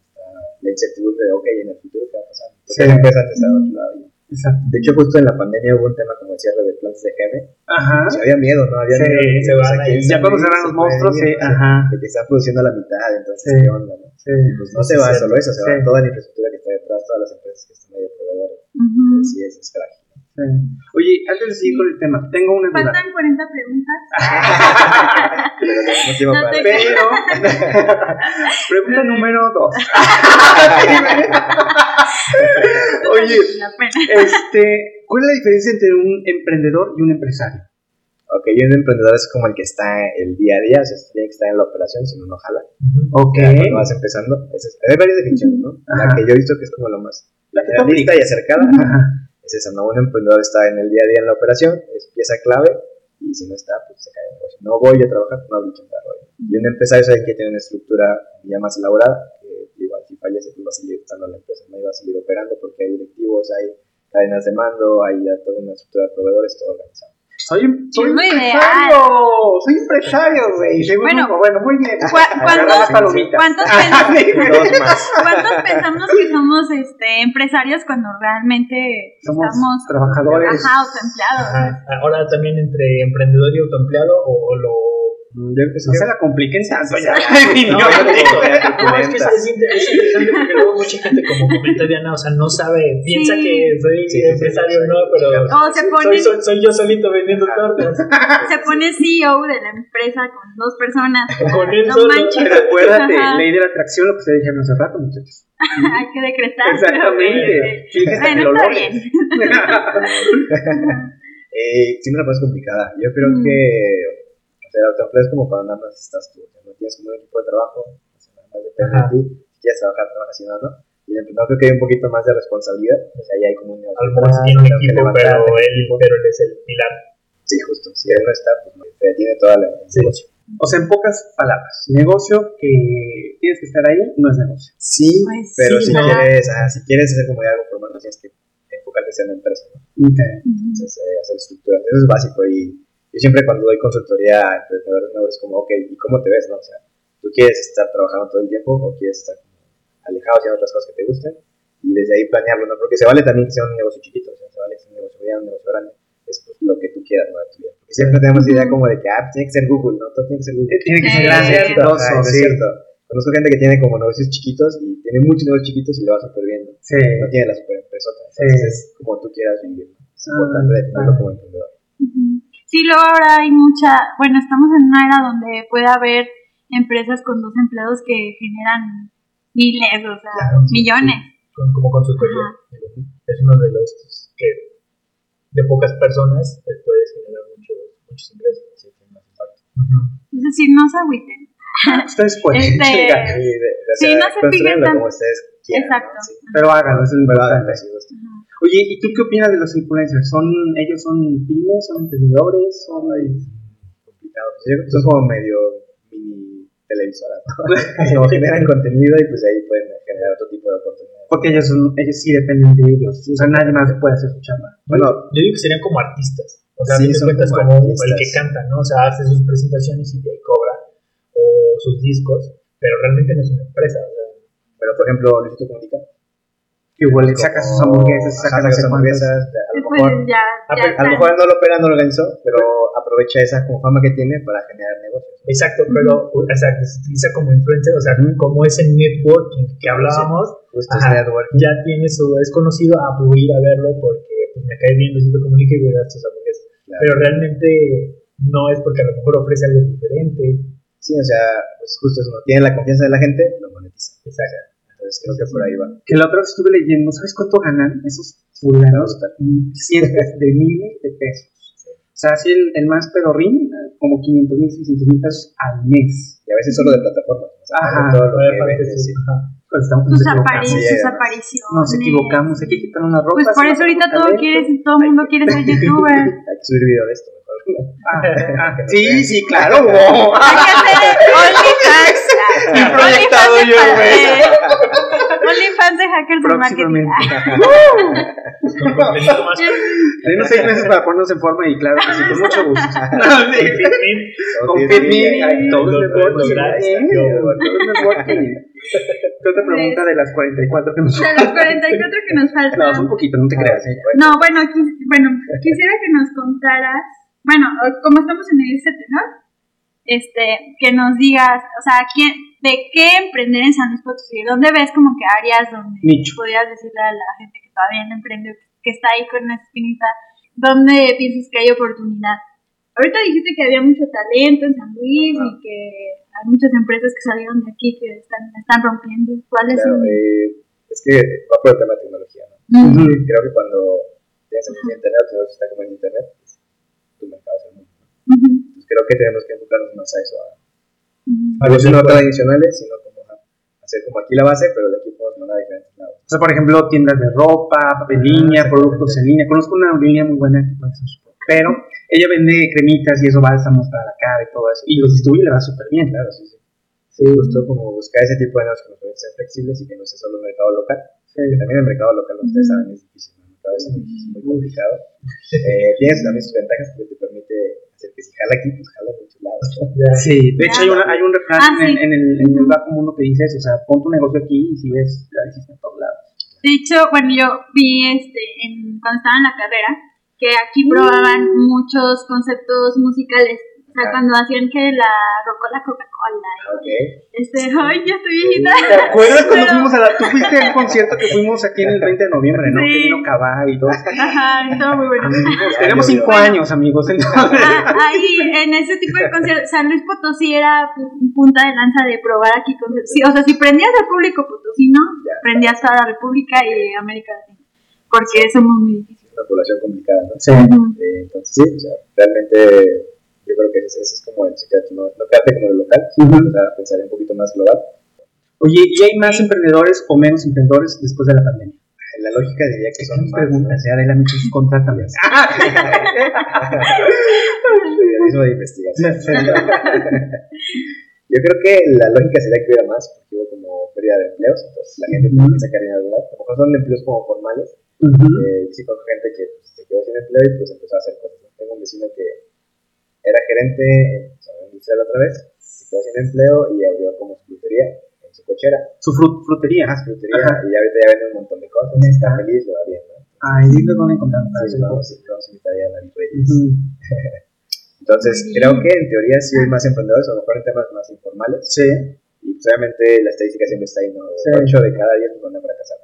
la incertidumbre de, ok, en el futuro, ¿qué va a pasar? Porque Sí. estado a otro lado. Exacto. De hecho, justo en la pandemia hubo un tema como el cierre de plantas de GM, Ajá. pues había miedo, ¿no? Había Sí, miedo de que, se van pues, ahí. aquí Ya cuando se cerran los monstruos, sí, o sea, ajá. De que están produciendo a la mitad, entonces, Sí. ¿qué onda, no? Sí. Pues no se va Sí, solo eso, se va toda la infraestructura que está detrás, todas las empresas que están medio proveedores. Ujú. Sí, es, es frágil. Sí. Oye, antes de seguir con el tema, tengo una duda. Faltan 40 preguntas. [laughs] No para te- Pero, [laughs] pregunta número dos. [laughs] Oye, La pena. este, ¿cuál es la diferencia entre un emprendedor y un empresario? Ok, y un emprendedor es como el que está el día a día, o sea, tiene que estar en la operación, si no, no jala. Ok. Ya Cuando vas empezando, es- hay varias definiciones, ¿no? La Ajá. que yo he visto que es como lo más La que realista y acercada Ajá. Es esa, ¿no? Un emprendedor está en el día a día en la operación, es pieza clave, y si no está, pues se cae el negocio. No voy a trabajar, no abro un changarro. Y un empresario es alguien que tiene una estructura ya más elaborada, que igual si fallece, pues va a seguir estando en la empresa, no iba a seguir operando porque hay directivos, hay cadenas de mando, hay toda una estructura de proveedores, todo organizado. Soy, soy muy empresario. Soy empresario, güey. Bueno. Bueno, muy bien. ¿Cu- Agarra ¿Cuántos, palomitas. cuántos pen- Sí, güey. Dos más. ¿Cuántos pensamos que somos este, empresarios cuando realmente Somos estamos trabajadores. ajá, autoempleados? Ajá. Ahora también entre emprendedor y autoempleado o, o lo... Sí No que- se la compliquen tanto ya. [laughs] No, No, no, digo, no, ya no, es que es, inter- es interesante porque luego mucha gente como comenta Diana, o sea, no sabe, piensa Sí. que soy Sí, sí, sí, empresario, sí, no, pero O se soy, ponen, soy, soy yo solito vendiendo tortas. [laughs] se pone CEO de la empresa con dos personas. [laughs] Con él No solo. manches. Pero acuérdate, Ajá. ley de la atracción, lo que ustedes dijeron hace rato, muchachos. Hay que decretar. Exactamente. Fíjate que Bueno, está bien. Eh, sí me la paso complicada. Yo creo Mm. que o sea, el autoempleo es como cuando nada más estás tú. no tienes como un equipo de trabajo, o sea, nada más depende Ajá. de ti. Si quieres trabajar, trabajas si no, no. Y el emprendedor creo que hay un poquito más de responsabilidad. O sea, ahí hay como un A lo mejor tiene un equipo, pero él, pero él es el pilar. Sí, justo. Si él no está, pues no, te tiene toda la Sí. negocio. O sea, en pocas palabras, negocio que tienes que estar ahí no es negocio. Sí, Pues pero sí, si, ¿verdad? quieres, ajá, si quieres hacer como algo formal, no tienes que enfocarte en la empresa, ¿no? Entonces, eh, hacer estructuras, eso es básico y yo siempre cuando doy consultoría a emprendedores nuevos es como, ok, ¿y cómo te ves, no? O sea, ¿tú quieres estar trabajando todo el tiempo o quieres estar alejado haciendo otras cosas que te gusten? Y desde ahí planearlo, ¿no? Porque se vale también que sea un negocio chiquito, o sea, se vale que sea un negocio mediano, un negocio grande, es pues, lo que tú quieras, ¿no? De tu vida. Porque siempre tenemos la idea como de que, ah, pues, tiene que ser Google, ¿no? Todo tiene que ser Google. Eh, Tiene que ser grande, Es exitoso, es cierto. Conozco gente que tiene como negocios chiquitos y tiene muchos negocios chiquitos y le va súper bien. ¿no? Sí. No tiene la super empresota. Entonces Sí. es como tú quieras vivir. Es Ah, importante definirlo ah. como emprendedor. Ujú. Sí, luego ahora hay mucha, bueno, estamos en una era donde puede haber empresas con dos empleados que generan miles, o sea, Claro, sí, millones. Con- como consultoría. Es uno de los que de pocas personas eh, puedes generar muchos, muchos ingresos. Sí, tiene más impacto. Ujú. Es decir, no se agüiten. Ustedes pueden Este, llegar, Y de, de, Sí, sea, no se construirlo fijen tan- como ustedes quieran. Exacto. ¿no? Sí. pero háganlo, es lo Pero importante. Oye, ¿y tú qué opinas de los influencers? ¿Son, ¿Ellos son pymes? ¿Son emprendedores? ¿Son... Ay, complicado. Pues yo creo que son como medio mini televisoras. [laughs] ¿no? como generan contenido y pues ahí pueden generar otro tipo de oportunidades. Porque ellos, son, ellos sí dependen de ellos. O sea, nadie más puede hacer su chamba. Bueno, Yo digo que serían como artistas. O sea, Sí, son cuentas como el que canta, ¿no? O sea, hace sus presentaciones y ahí cobra. O sus discos. Pero realmente no es una empresa. O sea, pero por ejemplo, Luisito Comunica. Igual saca sus hamburguesas, saca cuántas. hamburguesas. A lo Pues mejor ya, Ah, ya pero A lo están. mejor no lo opera, no lo organizó, pero aprovecha esa como fama que tiene para generar negocios. exacto, pero o sea, que se utiliza como influencer, o sea, como ese networking que hablábamos, Justo Ajá. es networking. ya tiene su, es conocido, a voy a ir a verlo porque pues, me cae bien Luisito Comunica y voy a dar sus hamburguesas. Claro. Pero realmente no es porque a lo mejor ofrece algo diferente. Sí, o sea, pues justo eso, no tiene la confianza de la gente, lo monetiza. Exacto. Entonces creo que por ahí va. Que la otra vez estuve leyendo, ¿sabes cuánto ganan esos fulanos? Cientos de miles de pesos. O sea, así el, el más pedorrín, como 500 mil, 600 mil pesos al mes. Y a veces solo de plataformas. O sea, Ajá. todo lo que eso. sí. Ajá. Pues estamos, Sus, nos equivocamos. apari- Sí, sus apariciones. Nos equivocamos, hay que quitar una ropa. Pues por eso ahorita todo, talento. quiere, todo el mundo quiere ser [laughs] youtuber. Hay que subir video de esto. Ah, sí, sí, claro. Hay que hacer [laughs] OnlyFans. Bien proyectado de yo, güey. de- OnlyFans de hackers de marketing. Denos seis meses para ponernos en forma y claro que sí, con mucho gusto. [laughs] Con Sí, Fitme, sí, ay, todo es lo networking. podemos lograr, yo. Todo es networking. ¿Qué otra pregunta de las 44 que nos De los 44 que nos No, es un faltan. poquito, no te creas. ¿eh? No, bueno, quis- bueno, quisiera que nos contaras, bueno, como estamos en este tenor, este, que nos digas, o sea, ¿quién, de qué emprender en San Luis Potosí, ¿dónde ves como que áreas donde Nicho. podrías decirle a la gente que todavía no emprende, que está ahí con una espinita, dónde piensas que hay oportunidad? Ahorita dijiste que había mucho talento en San Luis y que hay muchas empresas que salieron de aquí que están, están rompiendo. ¿Cuáles Claro, son? eh, es que va por el tema de tecnología, ¿no? Creo que cuando tienes a internet, negocio está como en internet, tu mercado es el mundo. Ujú, Entonces creo que tenemos que enfocarnos más a eso, a negocios no tradicionales, sino como a hacer como aquí la base, pero de aquí podemos mandar a diferentes lados. O sea, por ejemplo, tiendas de ropa, papel línea, productos en línea. Conozco una línea muy buena que puede ser Pero ella vende cremitas y eso, bálsamos para la cara y todo eso. Y los distribuye y le va súper bien. Claro, sí, sí. Sí, justo como buscar ese tipo de negocios que nos permiten ser flexibles y que no sea solo el mercado local. Que también el mercado local, ustedes saben, es difícil, mercado es muy complicado. Eh, tiene también sus ventajas porque te permite hacer que si jala aquí, pues jala lados. ¿no? Ya. Sí, de hecho hay, una, hay un refrán Ah, sí. en, en el, en el bajo mundo que dice eso, o sea, pon tu negocio aquí y si ves, ya hiciste en todos lados. De hecho, bueno, yo vi este, en, cuando estaba en la carrera, que aquí probaban muchos conceptos musicales. O sea, cuando hacían que la rocola Coca-Cola. Ok. y Este, [laughs] ay, ya estoy viejita. ¿Te acuerdas cuando Pero- fuimos a la, tú fuiste al [laughs] concierto que fuimos aquí en el 20 de noviembre, ¿no? Sí. Que vino Cabá y todo. Ajá, estaba muy bueno. Amigos, [laughs] tenemos cinco años, amigos, entonces. Ah, ahí, en ese tipo de conciertos, San Luis Potosí era pu- punta de lanza de probar aquí conciertos. Sí, o sea, si prendías al público potosino, Ya. prendías toda la República y América Latina. Porque somos muy difíciles. Una población complicada, ¿no? Sí. Eh, entonces, sí, o sea, realmente yo creo que ese, ese es como el secreto, no, no quedarte como en lo local, sino Ujú. empezar a pensar un poquito más global. Oye, ¿y hay más emprendedores o menos emprendedores después de la pandemia? La lógica diría que son más. preguntas, ya de la contrátame. [laughs] Periodismo de investigación. Yo creo que la lógica sería que hubiera más, porque hubo como pérdida de empleos, entonces la gente tiene que sacar dinero de A lo mejor son empleos como formales. Eh, sí, con gente que pues, se quedó sin empleo y pues empezó a hacer cosas. Tengo un vecino que era gerente en la industrial otra vez, se quedó sin empleo y abrió como su frutería en su cochera. Su frut frutería. Ah, su frutería, y ahorita ya vende un montón de cosas. Está feliz, lo va bien, ¿no? Ay, dime dónde encontramos. Sí, vamos, vamos a invitar a David Reyes. [laughs] Entonces, creo que en teoría sí hay más emprendedores, a lo mejor en temas más informales. Sí. Y pues, obviamente la estadística siempre está ahí, ¿no? Sí. 8 de cada 10 van a fracasar.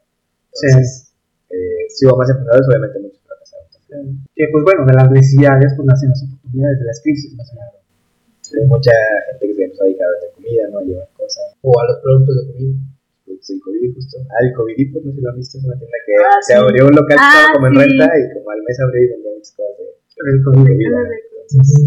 Entonces, eh, si hubo más emprendedores, obviamente muchos fracasaron. Que pues bueno, de las necesidades pues nacen las oportunidades de las crisis, más o menos. Hay mucha gente que se empezó a dedicar a vender comida, ¿no? A llevar cosas. O a los productos de comida. Pues el COVID, justo. Ah, el COVID, pues no sé si lo han visto, es una tienda que Ah, se sí. abrió un local que Ah, estaba como en sí. renta y como al mes abrió y vendía muchas cosas de El COVID. comida. Entonces,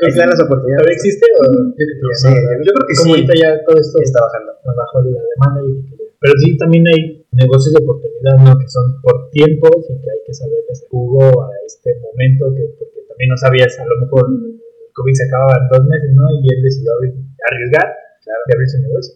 ahí están las oportunidades. ¿Todavía existe o yo creo que Sí, no? yo creo que Como sí. ahorita ya todo esto está bajando. bajo la demanda. que- Pero sí, también hay negocios de oportunidad, ¿no? Que son por tiempos y que hay que saber ese jugo a este momento, que porque también no sabías, a lo mejor el COVID se acababa en dos meses, ¿no? Y él decidió arriesgar Claro. y abrir su negocio.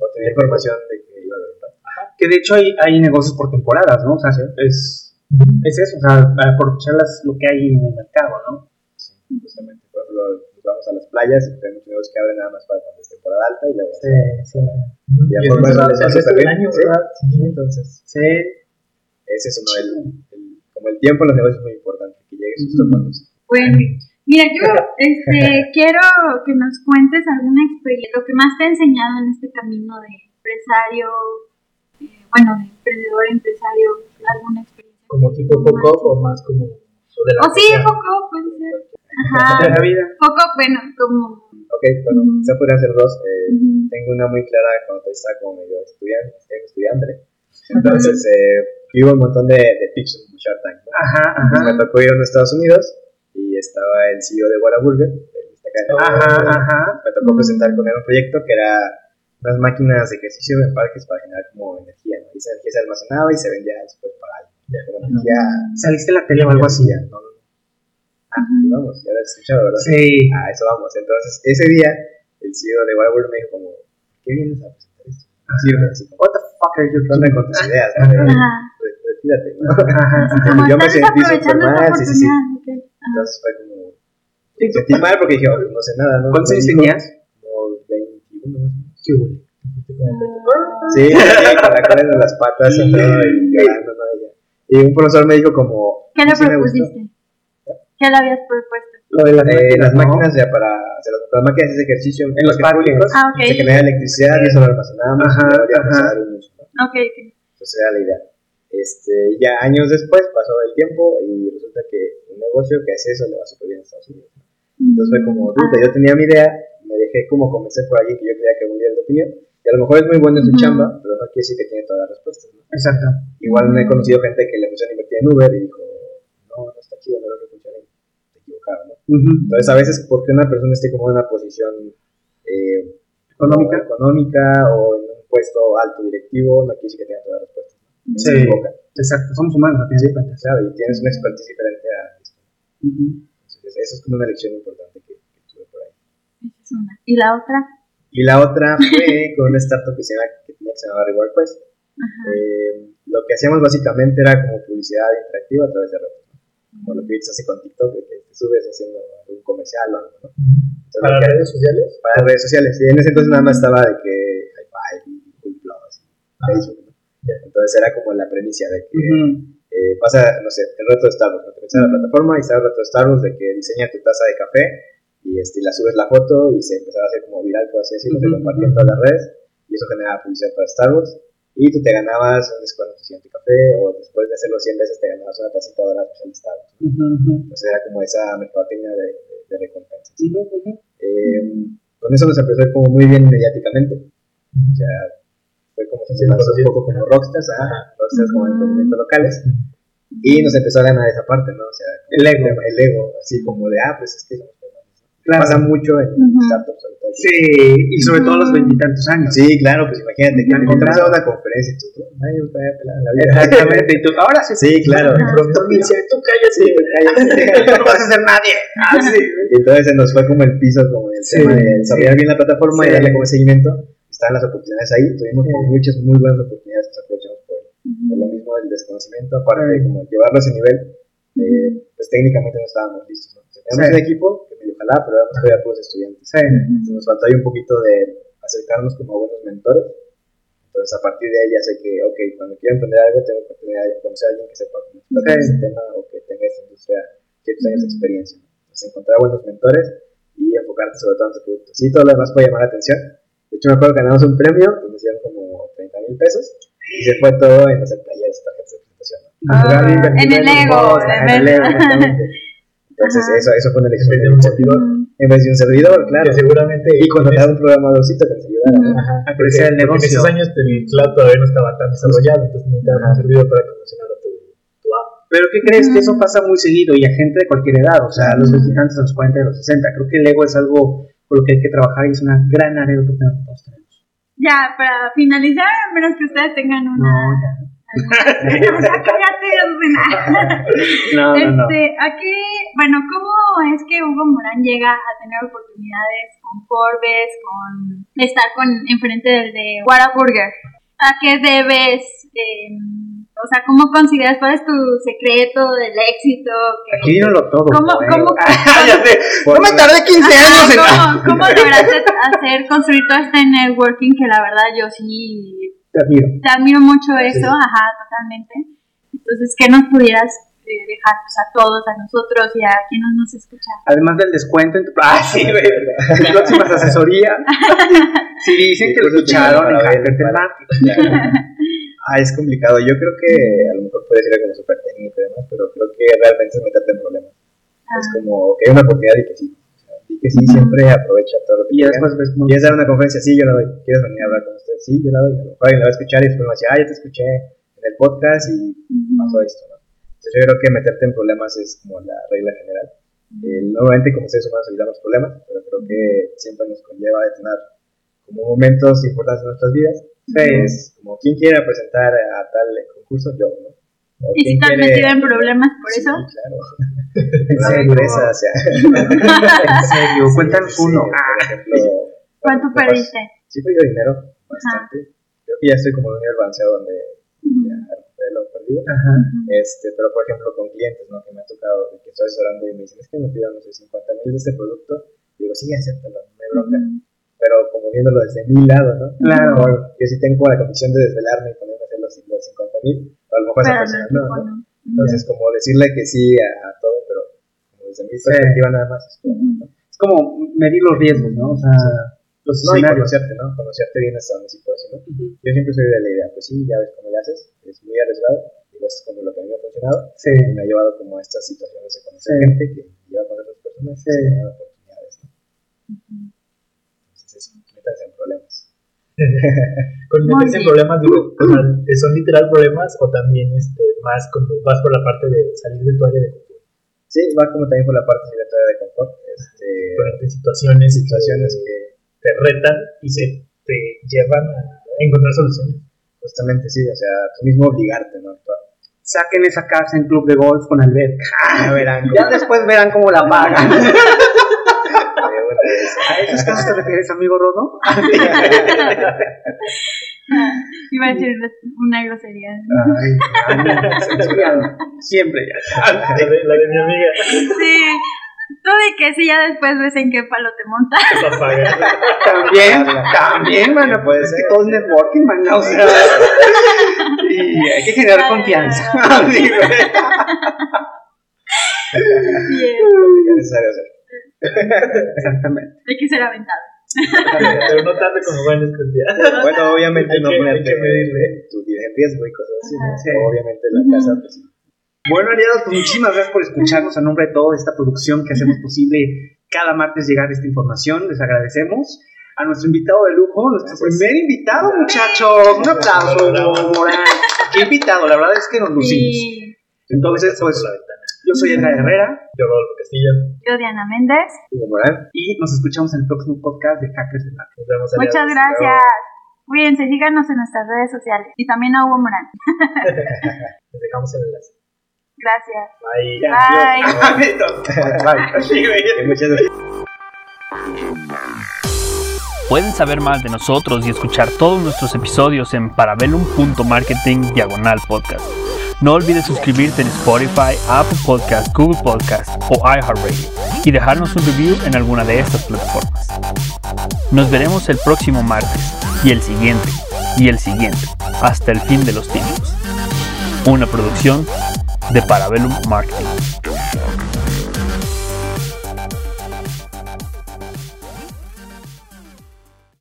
O tenía información de que iba a haber Que de hecho hay, hay negocios por temporadas, ¿no? O sea, es, es eso, o sea, aprovechar las- lo que hay en el mercado, ¿no? Sí, justamente, por ejemplo, nos vamos a las playas y muchos negocios que abren nada más para cuando es temporada alta y luego Sí, sí. Y por eso más les hace el año, sí. Sí, entonces, Sí, ese es uno del, el- como el tiempo en los negocios es muy importante, que llegues justo cuando se- Bueno, mira, yo este, quiero que nos cuentes alguna experiencia, lo que más te ha enseñado en este camino de empresario, eh, bueno, de emprendedor, empresario, alguna experiencia. Como tipo Pop-Up o más como... O, de la O sí, poco, puede ser. de Ajá, la vida. poco, bueno, como... Ok, bueno, Ujú. se podrían hacer dos. eh. Tengo una muy clara cuando estaba como medio estudiante, estudiante. Entonces, eh, vivo un montón de, de pitches en Shark Tank. ¿no? Ajá, Entonces, ajá. me tocó ir a los Estados Unidos estaba el CEO de Whataburger, de esta cadena. Ajá, ajá. Me tocó presentar con él un proyecto que era unas máquinas de ejercicio en parques para generar como energía. ¿no? Y esa energía se almacenaba y se vendía después para algo. Como energía. ¿Saliste en la tele o algo así? Ya, no, no. Ah, vamos, ya lo has escuchado, ¿verdad? Sí. A eso vamos. Entonces, ese día, el CEO de Whataburger me dijo como, ¿qué vienes a presentar esto? Así como, What the fuck are you ¿qué onda doing? con tus ideas? ¿no? De- Ajá. de- Retírate, ¿no? Ajá. [laughs] Como yo me sentí súper mal, sí, sí, sí. Entonces fue como, sentí mal porque dije, no sé nada, ¿no? ¿Cuántos años tenías? Como 21 más o menos. ¿Qué hubo? Sí, con la cola en las patas y todo, y llorando, ¿no? Y, un profesor me dijo como, ¿Qué le propusiste? ¿Qué le habías propuesto? Lo de las Eh, las ¿no? máquinas ya para hacer las, las máquinas de ejercicio En los parques. públicos Ah, ok. se genera electricidad y eso lo almacenamos Ajá, ajá. a dar un uso, ¿no? Ok, ok. Entonces era la idea. Este, ya años después pasó el tiempo y resulta que un negocio que hace eso le va súper bien a Estados Unidos. Entonces fue como, puta, yo tenía mi idea, me dejé como convencer por alguien que yo creía que un líder de opinión, y a lo mejor es muy bueno en su chamba, pero no quiere decir que tiene todas las respuestas. ¿no? Exacto. Igual me he conocido gente que le funciona invertir en Uber y dijo, no, no está chido, no lo que funciona, te equivocaron. ¿no? Entonces a veces porque una persona esté como en una posición eh, Económica. o en un puesto alto directivo, no quiere decir que tenga todas las respuestas. ¿no? Sí. Se equivocan. Exacto, somos humanos, a fin de cuentas. Claro, y tienes una expertise diferente a esto. Ujú. Entonces, eso es como una lección importante que, que tuve por ahí. Esa es una. ¿Y la otra? Y la otra fue [laughs] con una startup que se, llama, que tenía que se llamaba Reward Quest. Ajá. Eh, lo que hacíamos básicamente era como publicidad interactiva a través de redes. ¿no? Como lo que ahorita se hace con TikTok, que te subes haciendo un comercial o algo. ¿no? Entonces, Para que- redes sociales. para redes sociales. Y en ese entonces nada más estaba de que y Google Plus y Facebook. ¿no? Entonces era como la premisa de que Ujú. Eh, pasa, no sé, el reto de Starbucks. Te metes a la plataforma y está el reto de Starbucks de que diseña tu taza de café y este, la subes la foto y se empezaba a hacer como viral, por así decirlo, se compartía en todas las redes y eso generaba publicidad para Starbucks. Y tú te ganabas un descuento en tu siguiente café o después de hacerlo 100 veces te ganabas una tacita dorada especial de Starbucks. ¿no? Ujú, ujú. Entonces era como esa mercadotecnia de, de, de recompensas. Ujú, ujú. Eh, con eso nos empezó a ir como muy bien mediáticamente. O sea, fue como se lanzó un poco como rockstars, ajá, rockstars como entretenimiento locales. Y nos empezó a ganar esa parte, ¿no? O sea, El ego. El ego, así como de, ah, pues es que. Claro. Pasa mucho en startups. sobre todo. Sí, y sobre todo a los veintitantos años. Sí, claro, pues imagínate que a una conferencia y tú, nadie me pelar la vida. Exactamente. Y tú, ahora sí, Sí, claro. El profesor me dice, tú cállate. [laughs] no vas a ser nadie. Ah, sí. Y entonces se nos fue como el piso, como el Sí. tema de desarrollar bien la plataforma Sí. y darle como seguimiento. Estaban las oportunidades ahí, tuvimos como muchas muy buenas oportunidades que aprovechamos por, por lo mismo del desconocimiento, aparte de como llevarlo a ese nivel, eh, pues técnicamente no estábamos listos. ¿no? O sea, teníamos Sí. un equipo que medio jalaba, pero éramos todavía puros estudiantes. Sí. Entonces, nos faltó ahí un poquito de acercarnos como a buenos mentores. Entonces, a partir de ahí ya sé que, ok, cuando quiero emprender algo, tengo que conocer a alguien que sepa cómo Sí. ese tema o que tenga esta industria ciertos años de experiencia. Entonces, encontrar buenos mentores y enfocarte sobre todo en tu producto. Sí, todo lo demás puede llamar la atención. De hecho, me acuerdo que ganamos un premio, que nos dieron como 30 mil pesos y se fue todo en hacer talleres, tarjetas de presentación. ¿no? Ah, en el ego, en en el ego, exactamente. Entonces, eso, eso fue una En lección. vez de un servidor. En vez de un servidor, claro. Que seguramente. Y contratar un programadorcito que nos ayudara. A crecer el porque En negocio. esos años el cloud todavía no estaba tan desarrollado, entonces necesitabas un servidor para que funcionara tu, tu app. Pero ¿qué crees? Que eso pasa muy seguido y a gente de cualquier edad, o sea, a los veintitantos, a los 40, a los 60. Creo que el ego es algo por lo que hay que trabajar y es una gran área de oportunidad que todos tenemos. Ya, para finalizar, a menos que ustedes tengan una. No, ya. [laughs] No, no, no. Este, aquí, bueno, ¿cómo es que Hugo Morán llega a tener oportunidades con Forbes, con estar con enfrente del de Whataburger? ¿A qué debes, eh, o sea, cómo consideras, cuál es tu secreto del éxito? Que, Aquí vino lo todo. ¿Cómo, cómo, Ah, [laughs] ya sé. No me tardé 15 años en. ¿cómo, [laughs] cómo lograste hacer, construir todo este networking que la verdad yo sí Te admiro. te admiro mucho eso, ajá, totalmente. Entonces, ¿qué nos pudieras eh, dejar pues, a todos, a nosotros y a quienes nos escuchan? Además del descuento en tu. Ah, sí, güey. Próximas asesorías. [laughs] Si dicen que lo escucharon en Marketing. Ah, es complicado. Yo creo que a lo mejor puede ser algo súper técnico y demás, pero creo que realmente es meterte en problemas. Es Ah, como que hay una oportunidad y que sí. Y que sí, siempre aprovecha todo lo que Y ya después ves cómo. ¿Quieres dar una conferencia? Sí, yo la doy. ¿Quieres venir a hablar con ustedes? Sí, yo la doy. A lo mejor alguien la va a escuchar y después me va a decir, ah, yo te escuché en el podcast y pasó esto, ¿no? Entonces yo creo que meterte en problemas es como la regla general. Eh, normalmente como seres humanos evitamos problemas, pero creo que siempre nos conlleva a tener como momentos importantes en nuestras vidas. Es como, ¿quién quiere presentar a tal concurso? Yo, ¿no? O ¿Y si ¿quién te has quiere- metido en problemas por Sí, eso? claro. [laughs] Esa dureza, o sea. En serio, cuéntanos Sí, uno. Por ejemplo, ¿Cuánto perdiste? Sí, perdido dinero, bastante. Creo que ya estoy como en un nivel avanzado donde ya recuperé lo perdido. Ajá. Este, pero por ejemplo con clientes, ¿no? Que me ha tocado, de que estoy asesorando y me dicen, es que me pidieron, no sé, 50 mil de este producto. Y digo, sí, acéptalo, no hay bronca. Pero como viéndolo desde mi lado, ¿no? Claro. Mejor Yo sí tengo la condición de desvelarme y ponerme a hacer los, los 50 mil, a lo mejor esa persona no, no, ¿no? no. Entonces, como decirle que sí a, a todo, pero como desde mi Sí. perspectiva nada más. Es como, Ujú. Es como medir los riesgos, ¿no? O sea, los No, y conocerte, ¿no? Conocerte bien hasta donde sí puedes, ¿no? Yo siempre soy de la idea, pues sí, ya ves cómo le haces, es muy arriesgado, digo, es como lo que a mí me ha funcionado, Sí. y me ha llevado como a estas situaciones de conocer Sí. gente que lleva con otras personas Sí. y se me dan oportunidades, ¿no? Entonces, eso, métanse en problemas. [laughs] Con meterse en problemas, digo, ¿son literal problemas o también este, más como vas por la parte de salir de tu área de confort? Sí, va como también por la parte circulatoria de confort, este, Ponerte situaciones, situaciones que que te retan y se te llevan a encontrar soluciones. justamente sí, o sea, tú mismo obligarte, ¿no? Saquen esa casa en club de golf con alberca. Ya verán cómo- Ya después verán cómo la pagan. ¿A esos casos te refieres, amigo Rodo? Ah, Iba a decir una grosería. Ay, ay, siempre. La de, la de mi amiga, Sí, tú di que sí, ya después ves en qué palo te montas. papá. También, también, mano, Puede pues es que ser. todo es networking, man, o sea, [laughs] y hay que generar confianza. [laughs] Bien, necesario hacer. Exactamente. hay que ser aventado. Pero no tanto como van a escuchar. Bueno, obviamente Hay no que- ponerte tu vida en riesgo y cosas así, ¿no? Sí. Obviamente la casa, pues sí. Bueno, aliados, pues muchísimas gracias por escucharnos a nombre de toda esta producción que hacemos posible cada martes llegar esta información. Les agradecemos. A nuestro invitado de lujo, nuestro Gracias. primer invitado, muchachos. Un aplauso, Morán. Qué invitado, la verdad es que nos lucimos. Sí. Entonces, pues, Por la ventana. Yo soy Edgar Herrera. Yo, Rodolfo Castillo. Yo, Diana Méndez. Hugo Morán. Y nos escuchamos en el próximo podcast de Hackers del Marketing. Nos vemos. Muchas gracias. Cuídense, síganos en nuestras redes sociales. Y también a Hugo Morán. [laughs] Les dejamos el enlace. Gracias. Bye. Bye. [laughs] Muchas gracias. Pueden saber más de nosotros y escuchar todos nuestros episodios en parabellum.marketing diagonal podcast. No olvides suscribirte en Spotify, Apple Podcast, Google Podcast o iHeartRadio y dejarnos un review en alguna de estas plataformas. Nos veremos el próximo martes y el siguiente y el siguiente hasta el fin de los tiempos. Una producción de Parabellum Marketing.